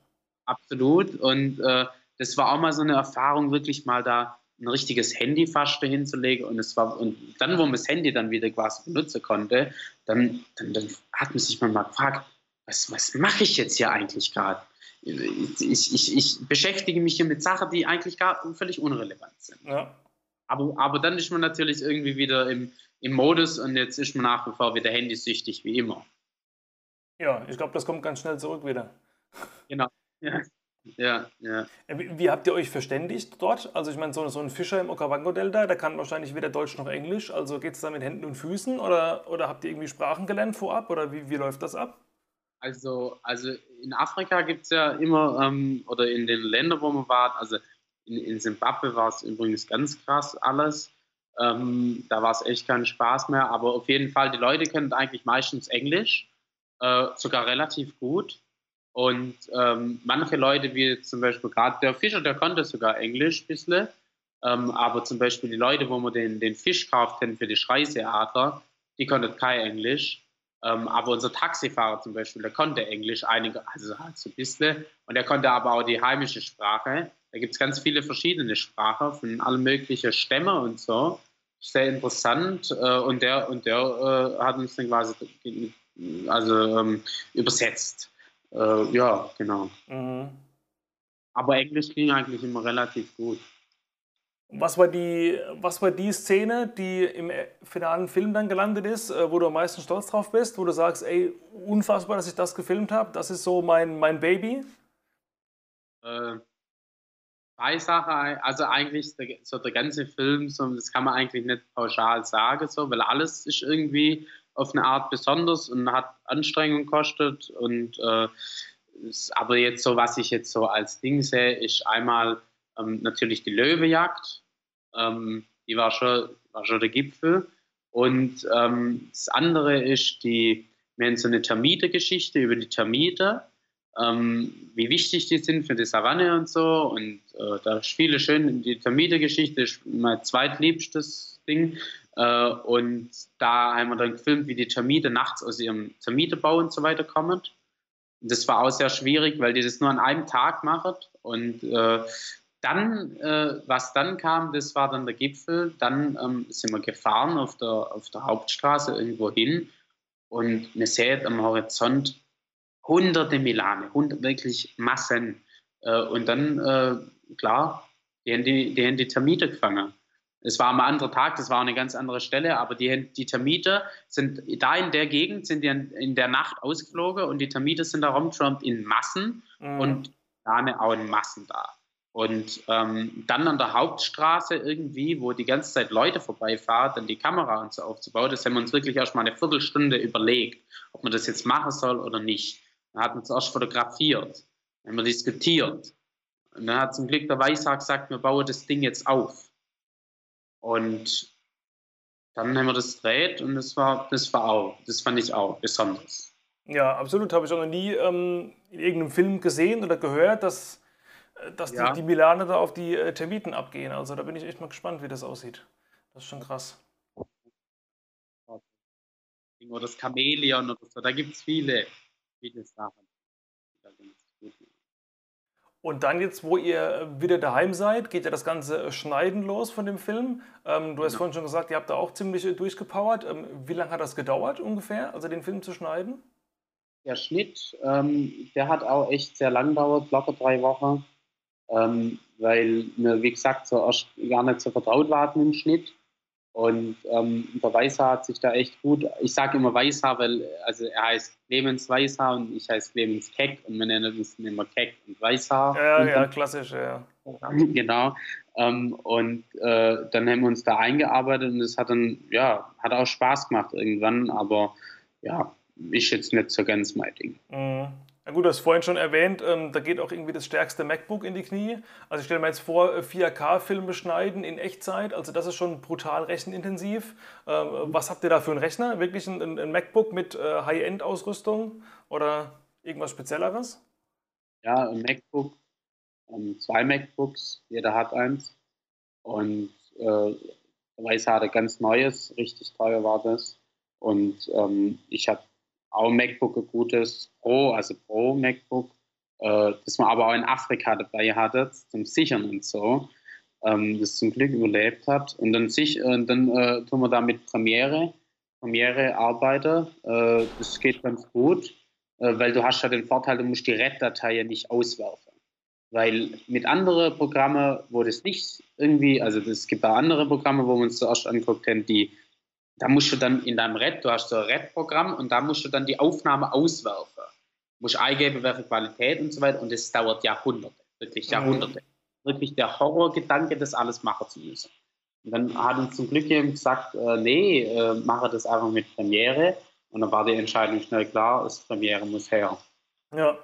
B: Absolut. Und äh, das war auch mal so eine Erfahrung, wirklich mal da ein richtiges Handy fast hinzulegen. Und es war, und dann, wo man das Handy dann wieder quasi benutzen konnte, dann, dann, dann hat man sich mal gefragt, was, was mache ich jetzt hier eigentlich gerade? Ich, ich, ich, beschäftige mich hier mit Sachen, die eigentlich gar völlig unrelevant sind. Ja. Aber, aber dann ist man natürlich irgendwie wieder im, im Modus und jetzt ist man nach wie vor wieder handysüchtig wie immer.
A: Ja, ich glaube, das kommt ganz schnell zurück wieder.
B: Genau. Ja, ja. ja.
A: Äh, wie, wie, habt ihr euch verständigt dort? Also ich meine, so, so, ein Fischer im Okavango-Delta, der kann wahrscheinlich weder Deutsch noch Englisch. Also geht es da mit Händen und Füßen oder, oder habt ihr irgendwie Sprachen gelernt vorab oder wie, wie läuft das ab?
B: Also, also in Afrika gibt es ja immer, ähm, oder in den Ländern, wo man war, also in, in Zimbabwe war es übrigens ganz krass alles. Ähm, da war es echt kein Spaß mehr, aber auf jeden Fall, die Leute können eigentlich meistens Englisch, äh, sogar relativ gut. Und ähm, manche Leute, wie zum Beispiel gerade der Fischer, der konnte sogar Englisch ein bisschen. Ähm, aber zum Beispiel die Leute, wo man den, den Fisch kauft für die Schreiseadler, die konnten kein Englisch. Ähm, aber unser Taxifahrer zum Beispiel, der konnte Englisch einige, also halt so ein bisschen, und der konnte aber auch die heimische Sprache. Da gibt es ganz viele verschiedene Sprachen von allen möglichen Stämmen und so. Sehr interessant. Äh, und der, und der äh, hat uns dann quasi also, ähm, übersetzt. Äh, ja, genau. Mhm. Aber Englisch ging eigentlich immer relativ gut.
A: Was war, die, was war die Szene, die im finalen Film dann gelandet ist, äh, wo du am meisten stolz drauf bist, wo du sagst, ey, unfassbar, dass ich das gefilmt habe, das ist so mein, mein Baby?
B: Äh, Sachen, also eigentlich so der ganze Film, so, das kann man eigentlich nicht pauschal sagen, so, weil alles ist irgendwie auf eine Art besonders und hat Anstrengung gekostet und äh, aber jetzt so, was ich jetzt so als Ding sehe, ist einmal ähm, natürlich die Löwejagd. Ähm, die war schon, war schon der Gipfel. Und ähm, das andere ist die, wir haben so eine Termite-Geschichte über die Termite, ähm, wie wichtig die sind für die Savanne und so. Und äh, da spiele schön, die Termite-Geschichte ist mein zweitliebstes Ding. Äh, und da haben wir dann gefilmt, wie die Termite nachts aus ihrem Termitebau und so weiter kommen. Das war auch sehr schwierig, weil die das nur an einem Tag machen. Und äh, dann, äh, was dann kam, das war dann der Gipfel. Dann ähm, sind wir gefahren auf der, auf der Hauptstraße irgendwo hin und man sieht am Horizont hunderte Milane, hundert, wirklich Massen. Äh, und dann, äh, klar, die haben die, die haben die Termite gefangen. Es war am anderen Tag, das war eine ganz andere Stelle, aber die, die Termite sind da in der Gegend, sind die in der Nacht ausgeflogen und die Termite sind da rumgeschwommen in Massen mhm. und Milane auch in Massen da. Und ähm, dann an der Hauptstraße irgendwie, wo die ganze Zeit Leute vorbeifahren, dann die Kamera und so aufzubauen, das haben wir uns wirklich erst mal eine Viertelstunde überlegt, ob man das jetzt machen soll oder nicht. Dann hat uns erst fotografiert, dann haben wir diskutiert. Und dann hat zum Glück der Weißhaar gesagt, wir bauen das Ding jetzt auf. Und dann haben wir das gedreht und das war, das war auch, das fand ich auch besonders.
A: Ja, absolut. Habe ich auch noch nie ähm, in irgendeinem Film gesehen oder gehört, dass dass ja. die, die Milane da auf die äh, Termiten abgehen. Also da bin ich echt mal gespannt, wie das aussieht. Das ist schon krass.
B: Oder das Chamäleon oder so, da gibt es viele, viele Sachen.
A: Und dann jetzt, wo ihr wieder daheim seid, geht ja das ganze äh, Schneiden los von dem Film. Ähm, du hast ja. vorhin schon gesagt, ihr habt da auch ziemlich äh, durchgepowert. Ähm, wie lange hat das gedauert ungefähr, also den Film zu schneiden?
B: Der Schnitt, ähm, der hat auch echt sehr lang gedauert, locker drei Wochen ähm, weil wir, wie gesagt, so erst gar nicht so vertraut waren im Schnitt. Und ähm, der Weißhaar hat sich da echt gut, ich sage immer Weißhaar, weil also er heißt Clemens Weißhaar und ich heiße Clemens Keck und wir nennen uns immer Keck und Weißhaar.
A: Ja,
B: und
A: ja, klassisch, ja.
B: Genau. Ähm, und äh, dann haben wir uns da eingearbeitet und es hat dann, ja, hat auch Spaß gemacht irgendwann, aber ja, ist jetzt nicht so ganz mein Ding.
A: Mhm. Na gut, du hast vorhin schon erwähnt, ähm, da geht auch irgendwie das stärkste MacBook in die Knie. Also ich stelle mir jetzt vor, 4K-Filme äh, schneiden in Echtzeit, also das ist schon brutal rechenintensiv. Ähm, was habt ihr da für einen Rechner? Wirklich ein, ein MacBook mit äh, High-End-Ausrüstung oder irgendwas Spezielleres?
B: Ja, ein MacBook, ähm, zwei MacBooks, jeder hat eins. Und äh, Weiße hatte ganz neues, richtig teuer war das. Und ähm, ich habe auch MacBook ein gutes Pro, also Pro MacBook, äh, das man aber auch in Afrika dabei hatte, zum Sichern und so, ähm, das zum Glück überlebt hat. Und dann, sich, äh, dann äh, tun wir da mit Premiere, Premiere arbeiten. Äh, das geht ganz gut, äh, weil du hast ja den Vorteil, du musst die RED-Datei ja nicht auswerfen. Weil mit anderen Programmen, wo das nicht irgendwie, also es gibt auch andere Programme, wo wir uns zuerst anguckt die da musst du dann in deinem RED, du hast so ein RED-Programm und da musst du dann die Aufnahme auswerfen. Du musst eingeben, welche Qualität und so weiter und das dauert Jahrhunderte, wirklich mhm. Jahrhunderte. Mhm. Wirklich der Horrorgedanke, das alles machen zu müssen. Und dann hat uns zum Glück jemand gesagt, äh, nee, äh, mache das einfach mit Premiere. Und dann war die Entscheidung schnell klar, das Premiere muss her.
A: Ja,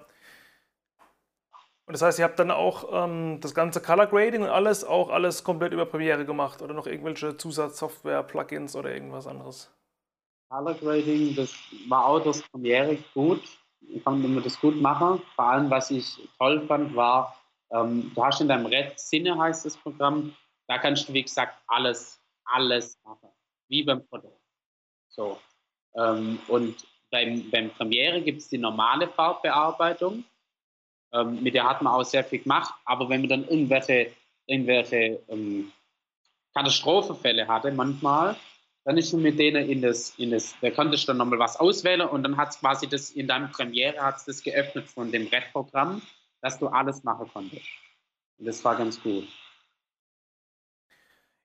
A: und das heißt, ihr habt dann auch ähm, das ganze Color Grading und alles, auch alles komplett über Premiere gemacht oder noch irgendwelche Zusatzsoftware, Plugins oder irgendwas anderes?
B: Color Grading, das war auch das Premiere gut. Ich konnte mir das gut machen. Vor allem, was ich toll fand, war, ähm, du hast in deinem Red Sinne heißt das Programm, da kannst du, wie gesagt, alles, alles machen. Wie beim Foto. So. Ähm, und beim, beim Premiere gibt es die normale Farbbearbeitung. Ähm, mit der hat man auch sehr viel gemacht. Aber wenn man dann irgendwelche, irgendwelche ähm, Katastrophenfälle hatte, manchmal, dann ist man mit denen in das, in das, da konntest du dann nochmal was auswählen und dann hat es quasi das in deinem Premiere hat das geöffnet von dem Red-Programm, dass du alles machen konntest. Und das war ganz gut.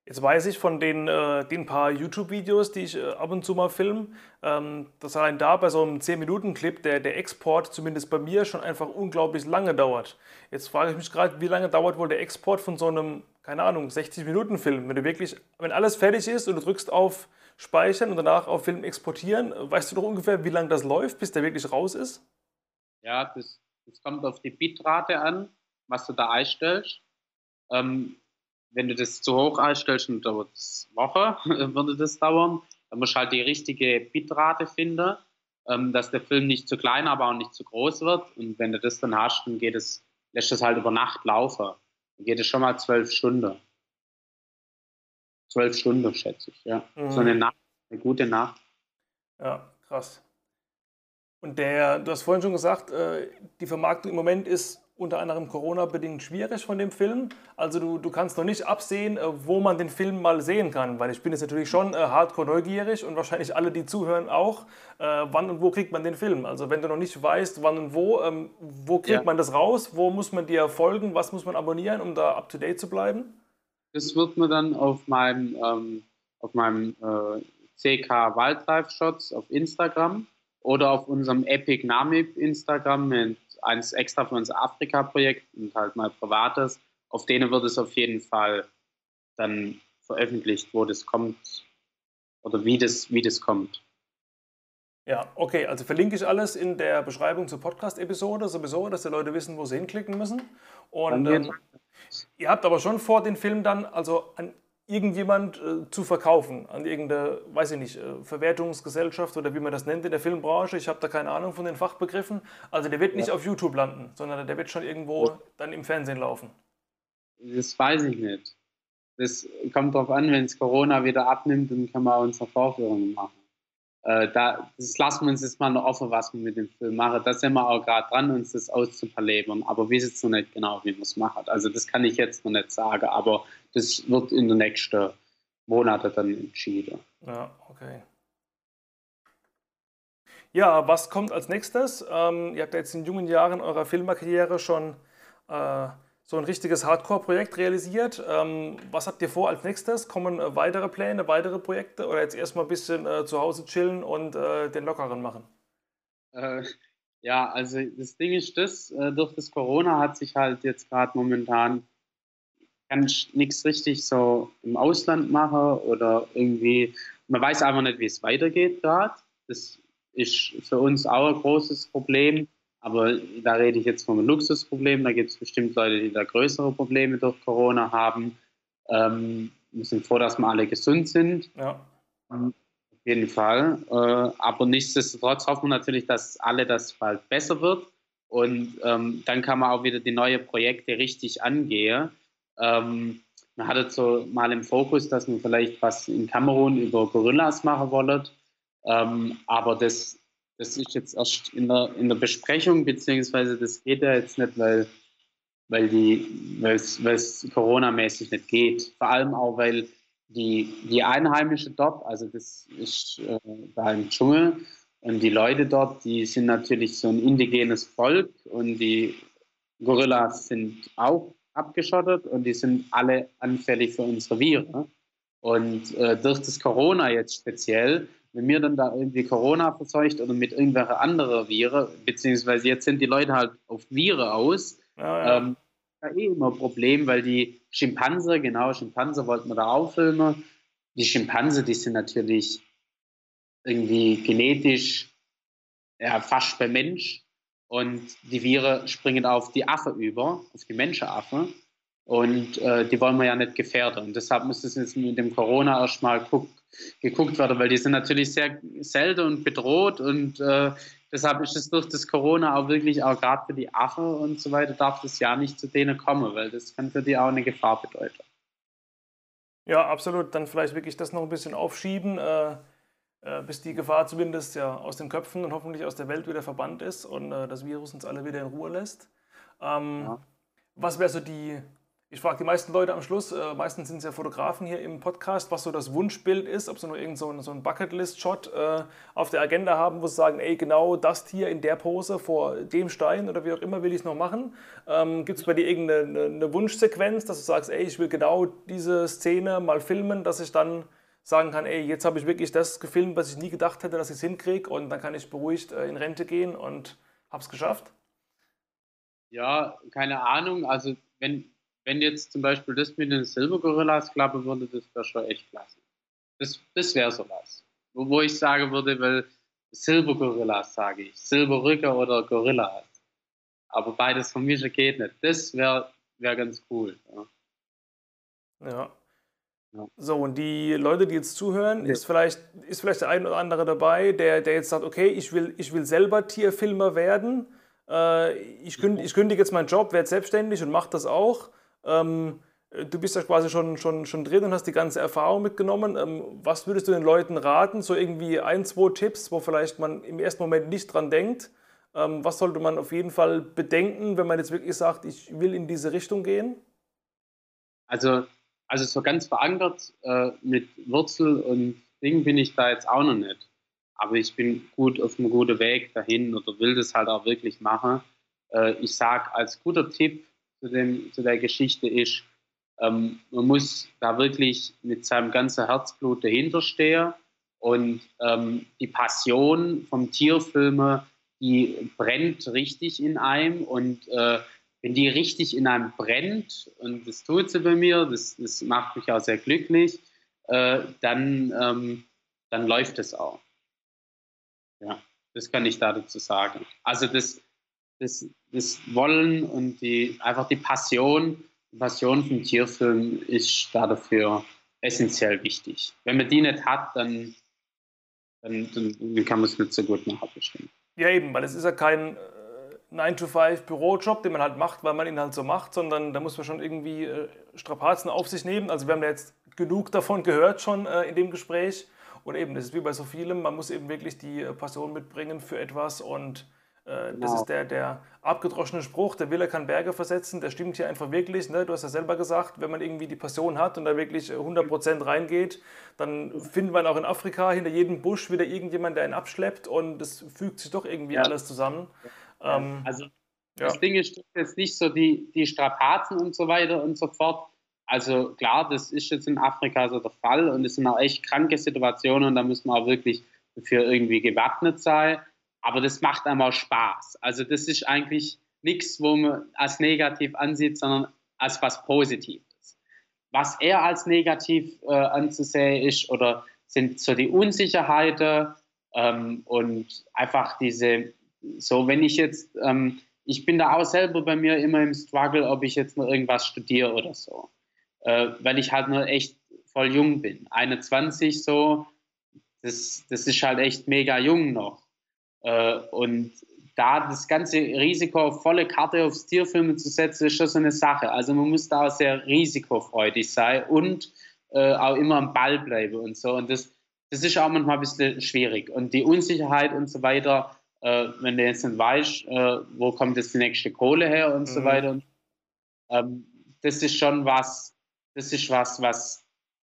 A: Jetzt weiß ich von den, äh, den paar YouTube-Videos, die ich äh, ab und zu mal filme, ähm, dass allein da bei so einem 10-Minuten-Clip der, der Export zumindest bei mir schon einfach unglaublich lange dauert. Jetzt frage ich mich gerade, wie lange dauert wohl der Export von so einem, keine Ahnung, 60-Minuten-Film? Wenn du wirklich, wenn alles fertig ist und du drückst auf Speichern und danach auf Film exportieren, weißt du doch ungefähr, wie lange das läuft, bis der wirklich raus ist?
B: Ja, das, das kommt auf die Bitrate an, was du da einstellst. Ähm, wenn du das zu hoch einstellst, dann dauert es Woche, würde das dauern. Dann musst du halt die richtige Bitrate finden, ähm, dass der Film nicht zu klein, aber auch nicht zu groß wird. Und wenn du das dann hast, dann geht es, lässt es halt über Nacht laufen. Dann geht es schon mal zwölf Stunden. Zwölf Stunden, schätze ich, ja. Mhm. So eine Nacht, eine gute Nacht.
A: Ja, krass. Und der, du hast vorhin schon gesagt, äh, die Vermarktung im Moment ist unter anderem Corona-bedingt schwierig von dem Film. Also du, du kannst noch nicht absehen, äh, wo man den Film mal sehen kann, weil ich bin jetzt natürlich schon äh, hardcore neugierig und wahrscheinlich alle, die zuhören, auch. Äh, wann und wo kriegt man den Film? Also wenn du noch nicht weißt, wann und wo, ähm, wo kriegt ja. man das raus? Wo muss man dir folgen? Was muss man abonnieren, um da up-to-date zu bleiben?
B: Das wird mir dann auf meinem, ähm, auf meinem äh, CK Wildlife Shots auf Instagram oder auf unserem Epic Namib Instagram mit eins extra für unser Afrika-Projekt und halt mal privates. Auf denen wird es auf jeden Fall dann veröffentlicht, wo das kommt oder wie das, wie das kommt.
A: Ja, okay, also verlinke ich alles in der Beschreibung zur Podcast-Episode sowieso, dass die Leute wissen, wo sie hinklicken müssen. Und ähm, ihr habt aber schon vor, den Film dann also an irgendjemand äh, zu verkaufen an irgendeine, weiß ich nicht, äh, Verwertungsgesellschaft oder wie man das nennt in der Filmbranche. Ich habe da keine Ahnung von den Fachbegriffen. Also der wird nicht ja. auf YouTube landen, sondern der wird schon irgendwo dann im Fernsehen laufen.
B: Das weiß ich nicht. Das kommt darauf an, wenn es Corona wieder abnimmt, dann kann man auch unsere Vorführungen machen. Äh, da, das lassen wir uns jetzt mal noch offen, was wir mit dem Film machen. Da sind wir auch gerade dran, uns das auszupalebern. Aber wir wissen noch nicht genau, wie wir es machen. Also das kann ich jetzt noch nicht sagen, aber das wird in den nächsten Monaten dann entschieden.
A: Ja, okay. Ja, was kommt als nächstes? Ähm, ihr habt ja jetzt in jungen Jahren eurer Filmkarriere schon äh, so ein richtiges Hardcore-Projekt realisiert. Ähm, was habt ihr vor als nächstes? Kommen äh, weitere Pläne, weitere Projekte oder jetzt erstmal ein bisschen äh, zu Hause chillen und äh, den Lockeren machen?
B: Äh, ja, also das Ding ist das, durch das Corona hat sich halt jetzt gerade momentan ich nichts richtig so im Ausland machen oder irgendwie, man weiß einfach nicht, wie es weitergeht gerade. Das ist für uns auch ein großes Problem aber da rede ich jetzt vom Luxusproblem. Da gibt es bestimmt Leute, die da größere Probleme durch Corona haben. Ähm, wir sind froh, dass wir alle gesund sind. Ja. Auf jeden Fall. Äh, aber nichtsdestotrotz hoffen wir natürlich, dass alle das bald besser wird. Und ähm, dann kann man auch wieder die neuen Projekte richtig angehen. Ähm, man hatte so mal im Fokus, dass man vielleicht was in Kamerun über Gorillas machen wollen. Ähm, aber das das ist jetzt erst in der, in der Besprechung, beziehungsweise das geht ja jetzt nicht, weil, weil, es Corona-mäßig nicht geht. Vor allem auch, weil die, die Einheimischen dort, also das ist äh, da im Dschungel, und die Leute dort, die sind natürlich so ein indigenes Volk und die Gorillas sind auch abgeschottet und die sind alle anfällig für unsere Viren. Und äh, durch das Corona jetzt speziell wenn mir dann da irgendwie Corona verseucht oder mit irgendwelchen anderen Viren, beziehungsweise jetzt sind die Leute halt auf Viren aus, ja, ja. Ähm, ja eh immer ein Problem, weil die Schimpanse, genau, Schimpanse wollten wir da auch filmen. Die Schimpanse, die sind natürlich irgendwie genetisch ja, fast bei Mensch und die Viren springen auf die Affe über, auf die Menschenaffe. Und äh, die wollen wir ja nicht gefährden. Und deshalb muss das jetzt mit dem Corona erstmal guck, geguckt werden, weil die sind natürlich sehr selten und bedroht. Und äh, deshalb ist es durch das Corona auch wirklich, auch gerade für die Affen und so weiter, darf das ja nicht zu denen kommen, weil das kann für die auch eine Gefahr bedeuten.
A: Ja, absolut. Dann vielleicht wirklich das noch ein bisschen aufschieben. Äh äh, bis die Gefahr zumindest ja aus den Köpfen und hoffentlich aus der Welt wieder verbannt ist und äh, das Virus uns alle wieder in Ruhe lässt. Ähm, ja. Was wäre so die, ich frage die meisten Leute am Schluss, äh, meistens sind es ja Fotografen hier im Podcast, was so das Wunschbild ist, ob sie nur irgend so, so einen Bucketlist-Shot äh, auf der Agenda haben, wo sie sagen, ey, genau das Tier in der Pose vor dem Stein oder wie auch immer will ich es noch machen. Ähm, Gibt es bei dir irgendeine eine Wunschsequenz, dass du sagst, ey, ich will genau diese Szene mal filmen, dass ich dann sagen kann, ey, jetzt habe ich wirklich das gefilmt, was ich nie gedacht hätte, dass ich es hinkriege und dann kann ich beruhigt äh, in Rente gehen und habe es geschafft?
B: Ja, keine Ahnung. Also wenn wenn jetzt zum Beispiel das mit den Silbergorillas klappen würde, das wäre schon echt klasse. Das, das wäre sowas. Wo, wo ich sagen würde, weil Silbergorillas sage ich, Silberrücker oder Gorillas. Aber beides von mir geht nicht. Das wäre wär ganz cool.
A: Ja. ja. ja. So, und die Leute, die jetzt zuhören, ja. ist, vielleicht, ist vielleicht der ein oder andere dabei, der, der jetzt sagt, okay, ich will, ich will selber Tierfilmer werden. Äh, ich, kündige, ich kündige jetzt meinen Job, werde selbstständig und mache das auch. Ähm, du bist ja quasi schon, schon, schon drin und hast die ganze Erfahrung mitgenommen. Ähm, was würdest du den Leuten raten? So irgendwie ein, zwei Tipps, wo vielleicht man im ersten Moment nicht dran denkt. Ähm, was sollte man auf jeden Fall bedenken, wenn man jetzt wirklich sagt, ich will in diese Richtung gehen?
B: Also, also so ganz verankert äh, mit Wurzel und Ding bin ich da jetzt auch noch nicht. Aber ich bin gut auf einem guten Weg dahin oder will das halt auch wirklich machen. Äh, ich sage als guter Tipp, zu, dem, zu der Geschichte ist, ähm, man muss da wirklich mit seinem ganzen Herzblut dahinter stehen und ähm, die Passion vom Tierfilme, die brennt richtig in einem und äh, wenn die richtig in einem brennt, und das tut sie bei mir, das, das macht mich auch sehr glücklich, äh, dann, ähm, dann läuft es auch. Ja, das kann ich da dazu sagen. Also das, das, das Wollen und die, einfach die Passion, die Passion vom Tierfilm ist da dafür essentiell wichtig. Wenn man die nicht hat, dann, dann, dann kann man es nicht so gut machen, bestimmt.
A: Ja, eben, weil es ist ja kein äh, 9-to-5-Bürojob, den man halt macht, weil man ihn halt so macht, sondern da muss man schon irgendwie äh, Strapazen auf sich nehmen. Also wir haben ja jetzt genug davon gehört schon äh, in dem Gespräch. Und eben, das ist wie bei so vielem, man muss eben wirklich die äh, Passion mitbringen für etwas und äh, das genau. ist der, der abgedroschene Spruch, der Wille kann Berge versetzen, der stimmt hier einfach wirklich. Ne? Du hast ja selber gesagt, wenn man irgendwie die Passion hat und da wirklich 100% reingegeht, dann findet man auch in Afrika hinter jedem Busch wieder irgendjemand, der einen abschleppt und es fügt sich doch irgendwie ja. alles zusammen.
B: Ähm, also das ja. Ding ist jetzt nicht so die, die Strapazen und so weiter und so fort. Also klar, das ist jetzt in Afrika so der Fall und es sind auch echt kranke Situationen und da muss man auch wirklich dafür irgendwie gewappnet sein aber das macht einmal Spaß. Also das ist eigentlich nichts, wo man als negativ ansieht, sondern als was Positives. Was eher als negativ äh, anzusehen ist oder sind so die Unsicherheiten ähm, und einfach diese, so wenn ich jetzt, ähm, ich bin da auch selber bei mir immer im Struggle, ob ich jetzt noch irgendwas studiere oder so, äh, weil ich halt nur echt voll jung bin. 21 so, das, das ist halt echt mega jung noch. Äh, und da das ganze Risiko volle Karte aufs Tierfilmen zu setzen, ist schon so eine Sache. Also man muss da auch sehr risikofreudig sein und äh, auch immer am Ball bleiben und so. Und das, das ist auch manchmal ein bisschen schwierig. Und die Unsicherheit und so weiter, äh, wenn du jetzt nicht weißt, äh, wo kommt jetzt die nächste Kohle her und mhm. so weiter, ähm, das ist schon was, das ist was, was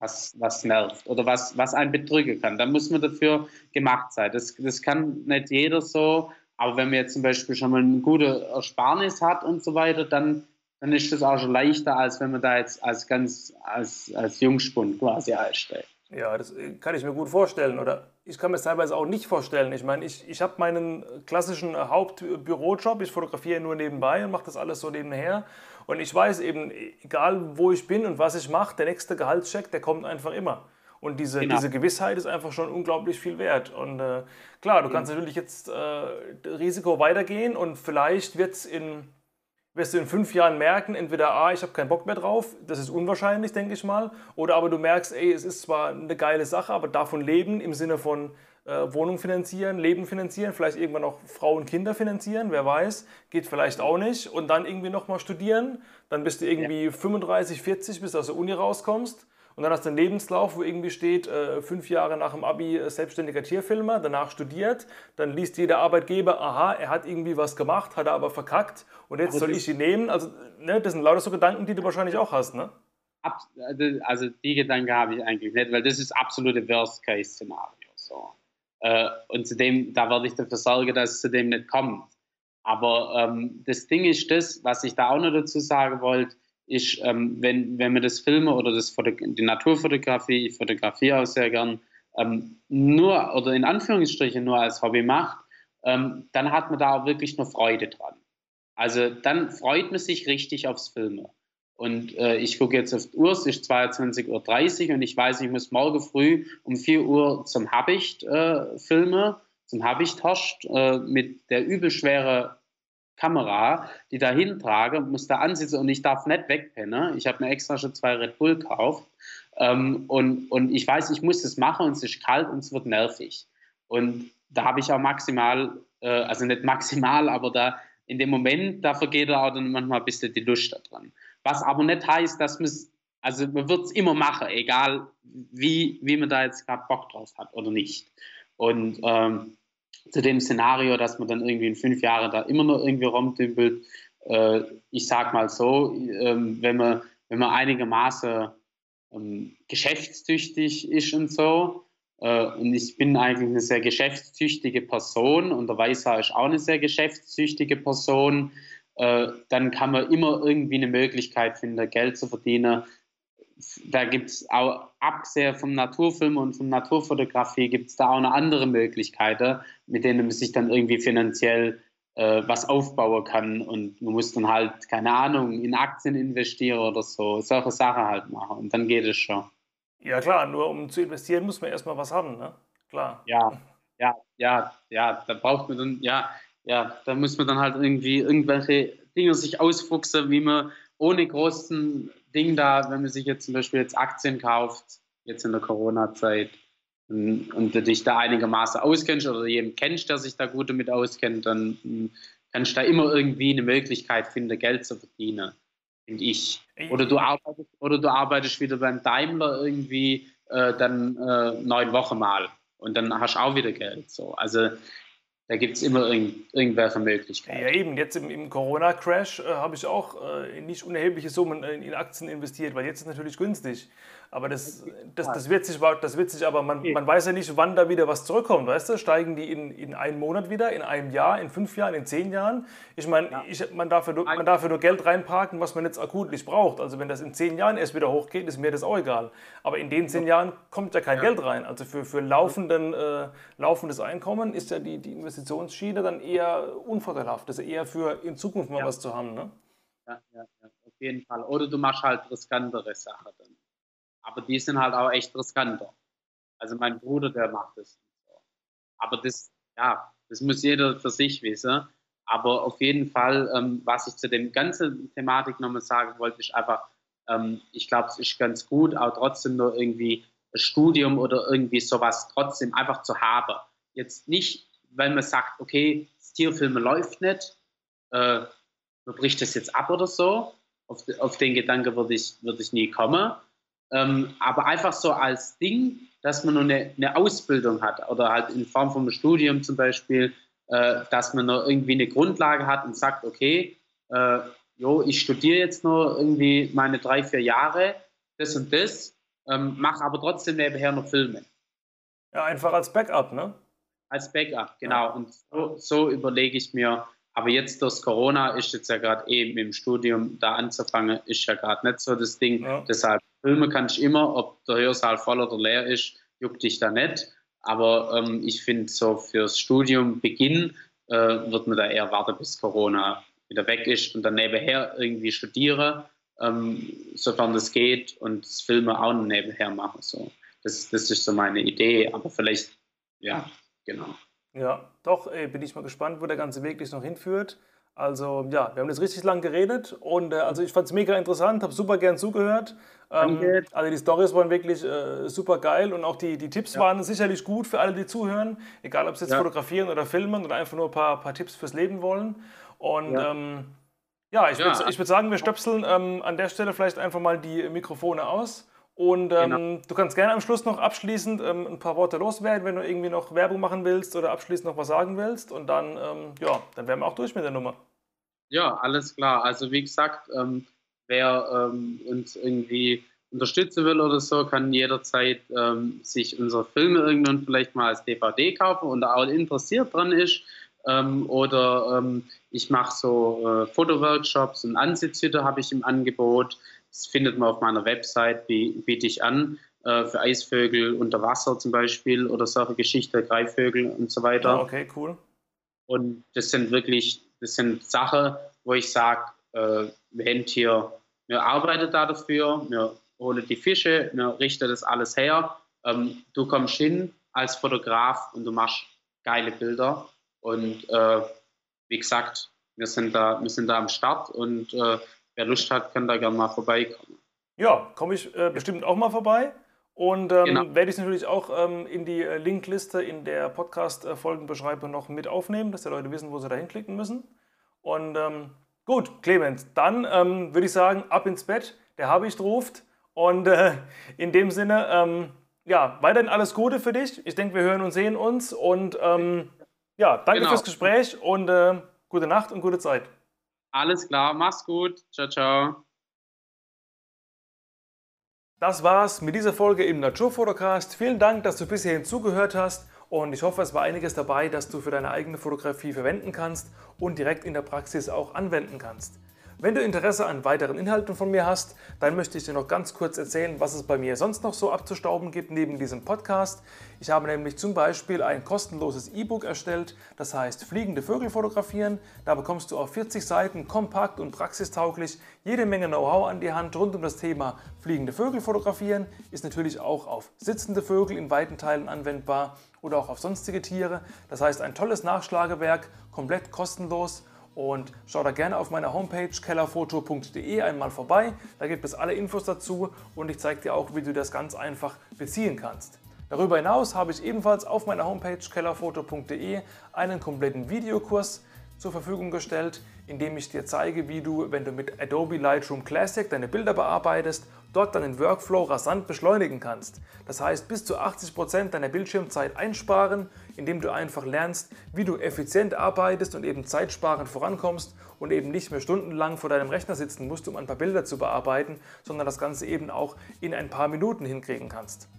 B: was, was nervt oder was, was einen betrügen kann. Da muss man dafür gemacht sein. Das, das kann nicht jeder so, aber wenn man jetzt zum Beispiel schon mal eine gute Ersparnis hat und so weiter, dann, dann ist das auch schon leichter, als wenn man da jetzt als ganz als, als Jungspund quasi einsteigt.
A: Ja, das kann ich mir gut vorstellen. Oder ich kann mir es teilweise auch nicht vorstellen. Ich meine, ich, ich habe meinen klassischen Hauptbürojob, ich fotografiere nur nebenbei und mache das alles so nebenher. Und ich weiß eben, egal wo ich bin und was ich mache, der nächste Gehaltscheck, der kommt einfach immer. Und diese, genau. diese Gewissheit ist einfach schon unglaublich viel wert. Und äh, klar, du kannst natürlich jetzt äh, Risiko weitergehen und vielleicht wird's in, wirst du in fünf Jahren merken, entweder A, ich habe keinen Bock mehr drauf, das ist unwahrscheinlich, denke ich mal, oder aber du merkst, ey, es ist zwar eine geile Sache, aber davon leben im Sinne von, äh, Wohnung finanzieren, Leben finanzieren, vielleicht irgendwann auch Frau und Kinder finanzieren, wer weiß, geht vielleicht auch nicht. Und dann irgendwie nochmal studieren, dann bist du irgendwie ja. 35, 40, bis du aus der Uni rauskommst. Und dann hast du einen Lebenslauf, wo irgendwie steht, äh, fünf Jahre nach dem Abi äh, selbstständiger Tierfilmer, danach studiert. Dann liest jeder Arbeitgeber, aha, er hat irgendwie was gemacht, hat er aber verkackt und jetzt soll ich ihn nehmen. Also, ne, das sind lauter so Gedanken, die du wahrscheinlich auch hast, ne?
B: Also die Gedanken habe ich eigentlich nicht, weil das ist absolute Worst-Case-Szenario. So. Äh, und zudem, da werde ich dafür sorgen, dass es zu dem nicht kommt. Aber ähm, das Ding ist das, was ich da auch noch dazu sagen wollte, ist, ähm, wenn, wenn man das Filme oder das die Naturfotografie, ich fotografiere auch sehr gern, ähm, nur oder in Anführungsstrichen nur als Hobby macht, ähm, dann hat man da auch wirklich nur Freude dran. Also dann freut man sich richtig aufs Filme. Und äh, ich gucke jetzt auf die Uhr, es ist 22.30 Uhr und ich weiß, ich muss morgen früh um 4 Uhr zum Habicht äh, filmen, zum Habicht-Horst äh, mit der übelschwere Kamera, die da hintrage, muss da ansitzen und ich darf nicht wegpennen. Ich habe mir extra schon zwei Red Bull gekauft ähm, und, und ich weiß, ich muss das machen und es ist kalt und es wird nervig. Und da habe ich auch maximal, äh, also nicht maximal, aber da in dem Moment, da vergeht auch dann manchmal ein bisschen die Lust daran. Was aber nicht heißt, dass man es, also man wird es immer machen, egal wie, wie man da jetzt gerade Bock drauf hat oder nicht. Und ähm, zu dem Szenario, dass man dann irgendwie in fünf Jahren da immer noch irgendwie rumdümpelt, äh, ich sag mal so, ähm, wenn man, wenn man einigermaßen ähm, geschäftstüchtig ist und so, äh, und ich bin eigentlich eine sehr geschäftstüchtige Person und der Weißer ist auch eine sehr geschäftstüchtige Person, äh, dann kann man immer irgendwie eine Möglichkeit finden, Geld zu verdienen. Da gibt es auch, abgesehen vom Naturfilm und von Naturfotografie, gibt es da auch eine andere Möglichkeiten, mit denen man sich dann irgendwie finanziell äh, was aufbauen kann. Und man muss dann halt, keine Ahnung, in Aktien investieren oder so, solche Sachen halt machen. Und dann geht es schon.
A: Ja, klar, nur um zu investieren, muss man erstmal was haben, ne? Klar.
B: Ja, ja, ja, ja, da braucht man dann, ja, ja, da muss man dann halt irgendwie irgendwelche Dinge sich ausfuchsen, wie man ohne großen Ding da, wenn man sich jetzt zum Beispiel jetzt Aktien kauft, jetzt in der Corona-Zeit, und, und du dich da einigermaßen auskennst oder jemand kennst, der sich da gut damit auskennt, dann hm, kannst du da immer irgendwie eine Möglichkeit finden, Geld zu verdienen, finde ich. Oder du arbeitest, oder du arbeitest wieder beim Daimler irgendwie äh, dann äh, neun Wochen mal und dann hast du auch wieder Geld. So. Also da gibt es immer irgend, irgendwelche Möglichkeiten.
A: Ja, eben. Jetzt im, im Corona-Crash äh, habe ich auch äh, nicht unerhebliche Summen in, in, Aktien investiert, weil jetzt ist es natürlich günstig. Aber das, das, das, wird, sich, das wird sich aber, man, man weiß ja nicht, wann da wieder was zurückkommt, weißt du? Steigen die in, in einem Monat wieder, in einem Jahr, in fünf Jahren, in zehn Jahren? Ich meine, ja. man, darf ja nur, man darf ja nur Geld reinparken, was man jetzt akut nicht braucht. Also wenn das in zehn Jahren erst wieder hochgeht, ist mir das auch egal. Aber in den zehn Jahren kommt ja kein ja. Geld rein. Also für, für laufenden, äh, laufendes Einkommen ist ja die, die Investitionsschiene dann eher unvorteilhaft. Das ist eher für in Zukunft mal ja. was zu haben, ne?
B: Ja, ja, ja, auf jeden Fall. Oder du machst halt riskantere Sachen dann. Aber die sind halt auch echt riskanter. Also mein Bruder, der macht das. Aber das, ja, das muss jeder für sich wissen. Aber auf jeden Fall, ähm, was ich zu dem ganzen Thematik nochmal sagen wollte, ist einfach, ähm, ich glaube, es ist ganz gut, auch trotzdem nur irgendwie ein Studium oder irgendwie sowas trotzdem einfach zu haben. Jetzt nicht, weil man sagt, okay, das Tierfilme läuft nicht, äh, man bricht das jetzt ab oder so. Auf, auf den Gedanke würde ich, würde ich nie kommen. Ähm, aber einfach so als Ding, dass man nur eine, eine, Ausbildung hat oder halt in Form von einem Studium zum Beispiel, äh, dass man nur irgendwie eine Grundlage hat und sagt, okay, äh, jo, ich studiere jetzt nur irgendwie meine drei, vier Jahre, das und das, ähm, mache aber trotzdem nebenher noch Filme.
A: Ja, einfach als Backup, ne?
B: Als Backup, genau. Ja. Und so, so überlege ich mir, aber jetzt durch Corona ist jetzt ja gerade eben im Studium da anzufangen, ist ja gerade nicht so das Ding. Ja. Deshalb filmen kann ich immer, ob der Hörsaal voll oder leer ist, juckt dich da nicht. Aber ähm, ich finde, so fürs Studium Beginn äh, wird man da eher warten, bis Corona wieder weg ist und dann nebenher irgendwie studieren, ähm, sofern das geht und das Filme auch nebenher machen. So. Das, das ist so meine Idee, aber vielleicht, ja, genau.
A: Ja, doch, ey, bin ich mal gespannt, wo der ganze Weg dich noch hinführt. Also ja, wir haben jetzt richtig lang geredet und äh, also ich fand es mega interessant, habe super gern zugehört. Ähm, also die Stories waren wirklich äh, super geil und auch die, die Tipps ja. waren sicherlich gut für alle, die zuhören, egal ob sie jetzt ja. fotografieren oder filmen oder einfach nur ein paar, paar Tipps fürs Leben wollen. Und ja, ähm, ja ich würde würd sagen, wir stöpseln ähm, an der Stelle vielleicht einfach mal die Mikrofone aus Und ähm, genau. du kannst gerne am Schluss noch abschließend ähm, ein paar Worte loswerden, wenn du irgendwie noch Werbung machen willst oder abschließend noch was sagen willst. Und dann, ähm, ja, dann wären wir auch durch mit der Nummer.
B: Ja, alles klar. Also wie gesagt, ähm, wer ähm, uns irgendwie unterstützen will oder so, kann jederzeit ähm, sich unsere Filme irgendwann vielleicht mal als DVD kaufen und auch interessiert dran ist. oder ich mache so äh, Fotoworkshops und Ansitzhütte habe ich im Angebot. Das findet man auf meiner Website, biete ich an, äh, für Eisvögel unter Wasser zum Beispiel oder solche Geschichten, Greifvögel und so weiter.
A: Ja, okay, cool.
B: Und das sind wirklich, das sind Sachen, wo ich sage, äh, wir haben hier, wir arbeiten da dafür, wir holen die Fische, wir richten das alles her. Ähm, du kommst hin als Fotograf und du machst geile Bilder. Und äh, wie gesagt, wir sind da, wir sind da am Start und äh, wer Lust hat, kann da gerne mal vorbeikommen.
A: Ja, komme ich äh, bestimmt auch mal vorbei. Und ähm, genau. werde ich natürlich auch ähm, in die äh, Linkliste in der Podcast-Folgenbeschreibung noch mit aufnehmen, dass die Leute wissen, wo sie da hinklicken müssen. Und ähm, gut, Clemens, dann ähm, würde ich sagen, ab ins Bett. Der Habicht ruft. Und äh, in dem Sinne, ähm, ja, weiterhin alles Gute für dich. Ich denke, wir hören und sehen uns. Und ähm, ja, danke genau. fürs Gespräch und äh, gute Nacht und gute Zeit.
B: Alles klar, mach's gut. Ciao, ciao.
A: Das war's mit dieser Folge im Naturfotocast. Vielen Dank, dass du bis hierhin zugehört hast und ich hoffe, es war einiges dabei, das du für deine eigene Fotografie verwenden kannst und direkt in der Praxis auch anwenden kannst. Wenn du Interesse an weiteren Inhalten von mir hast, dann möchte ich dir noch ganz kurz erzählen, was es bei mir sonst noch so abzustauben gibt neben diesem Podcast. Ich habe nämlich zum Beispiel ein kostenloses E-Book erstellt, das heißt Fliegende Vögel fotografieren. Da bekommst du auf 40 Seiten kompakt und praxistauglich jede Menge Know-how an die Hand rund um das Thema Fliegende Vögel fotografieren. Ist natürlich auch auf sitzende Vögel in weiten Teilen anwendbar oder auch auf sonstige Tiere. Das heißt ein tolles Nachschlagewerk, komplett kostenlos und schau da gerne auf meiner Homepage kellerfoto.de einmal vorbei. Da gibt es alle Infos dazu und ich zeige dir auch, wie du das ganz einfach beziehen kannst. Darüber hinaus habe ich ebenfalls auf meiner Homepage kellerfoto.de einen kompletten Videokurs zur Verfügung gestellt, indem ich dir zeige, wie du, wenn du mit Adobe Lightroom Classic deine Bilder bearbeitest, dort deinen Workflow rasant beschleunigen kannst. Das heißt, bis zu 80% deiner Bildschirmzeit einsparen, indem du einfach lernst, wie du effizient arbeitest und eben zeitsparend vorankommst und eben nicht mehr stundenlang vor deinem Rechner sitzen musst, um ein paar Bilder zu bearbeiten, sondern das Ganze eben auch in ein paar Minuten hinkriegen kannst.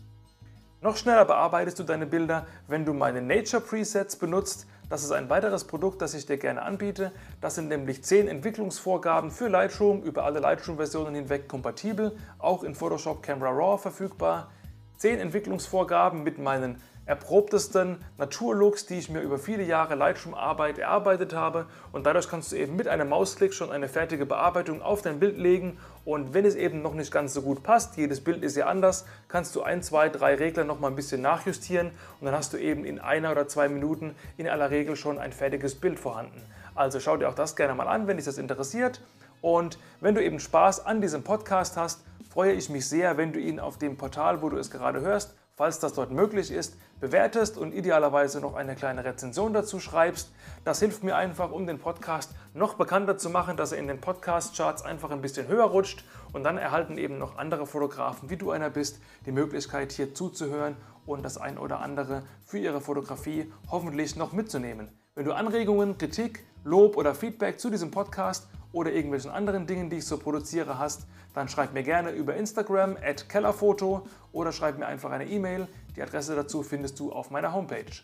A: Noch schneller bearbeitest du deine Bilder, wenn du meine Nature Presets benutzt. Das ist ein weiteres Produkt, das ich dir gerne anbiete. Das sind nämlich 10 Entwicklungsvorgaben für Lightroom, über alle Lightroom-Versionen hinweg kompatibel, auch in Photoshop Camera Raw verfügbar. 10 Entwicklungsvorgaben mit meinen erprobtesten Naturlooks, die ich mir über viele Jahre Lightroom-Arbeit erarbeitet habe. Und dadurch kannst du eben mit einem Mausklick schon eine fertige Bearbeitung auf dein Bild legen. Und wenn es eben noch nicht ganz so gut passt, jedes Bild ist ja anders, kannst du ein, zwei, drei Regler noch mal ein bisschen nachjustieren und dann hast du eben in einer oder zwei Minuten in aller Regel schon ein fertiges Bild vorhanden. Also schau dir auch das gerne mal an, wenn dich das interessiert. Und wenn du eben Spaß an diesem Podcast hast, freue ich mich sehr, wenn du ihn auf dem Portal, wo du es gerade hörst, falls das dort möglich ist, bewertest und idealerweise noch eine kleine Rezension dazu schreibst. Das hilft mir einfach, um den Podcast noch bekannter zu machen, dass er in den Podcast-Charts einfach ein bisschen höher rutscht und dann erhalten eben noch andere Fotografen, wie du einer bist, die Möglichkeit hier zuzuhören und das ein oder andere für ihre Fotografie hoffentlich noch mitzunehmen. Wenn du Anregungen, Kritik, Lob oder Feedback zu diesem Podcast oder irgendwelchen anderen Dingen, die ich so produziere, hast, dann schreib mir gerne über Instagram at kellerfoto oder schreib mir einfach eine E-Mail. Die Adresse dazu findest du auf meiner Homepage.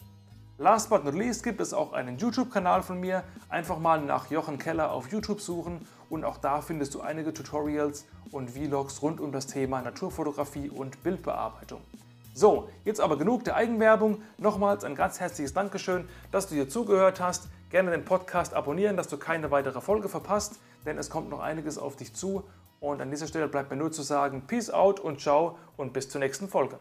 A: Last but not least gibt es auch einen YouTube-Kanal von mir. Einfach mal nach Jochen Keller auf YouTube suchen und auch da findest du einige Tutorials und Vlogs rund um das Thema Naturfotografie und Bildbearbeitung. So, jetzt aber genug der Eigenwerbung. Nochmals ein ganz herzliches Dankeschön, dass du hier zugehört hast. Gerne den Podcast abonnieren, dass du keine weitere Folge verpasst, denn es kommt noch einiges auf dich zu. Und an dieser Stelle bleibt mir nur zu sagen, Peace out und ciao und bis zur nächsten Folge.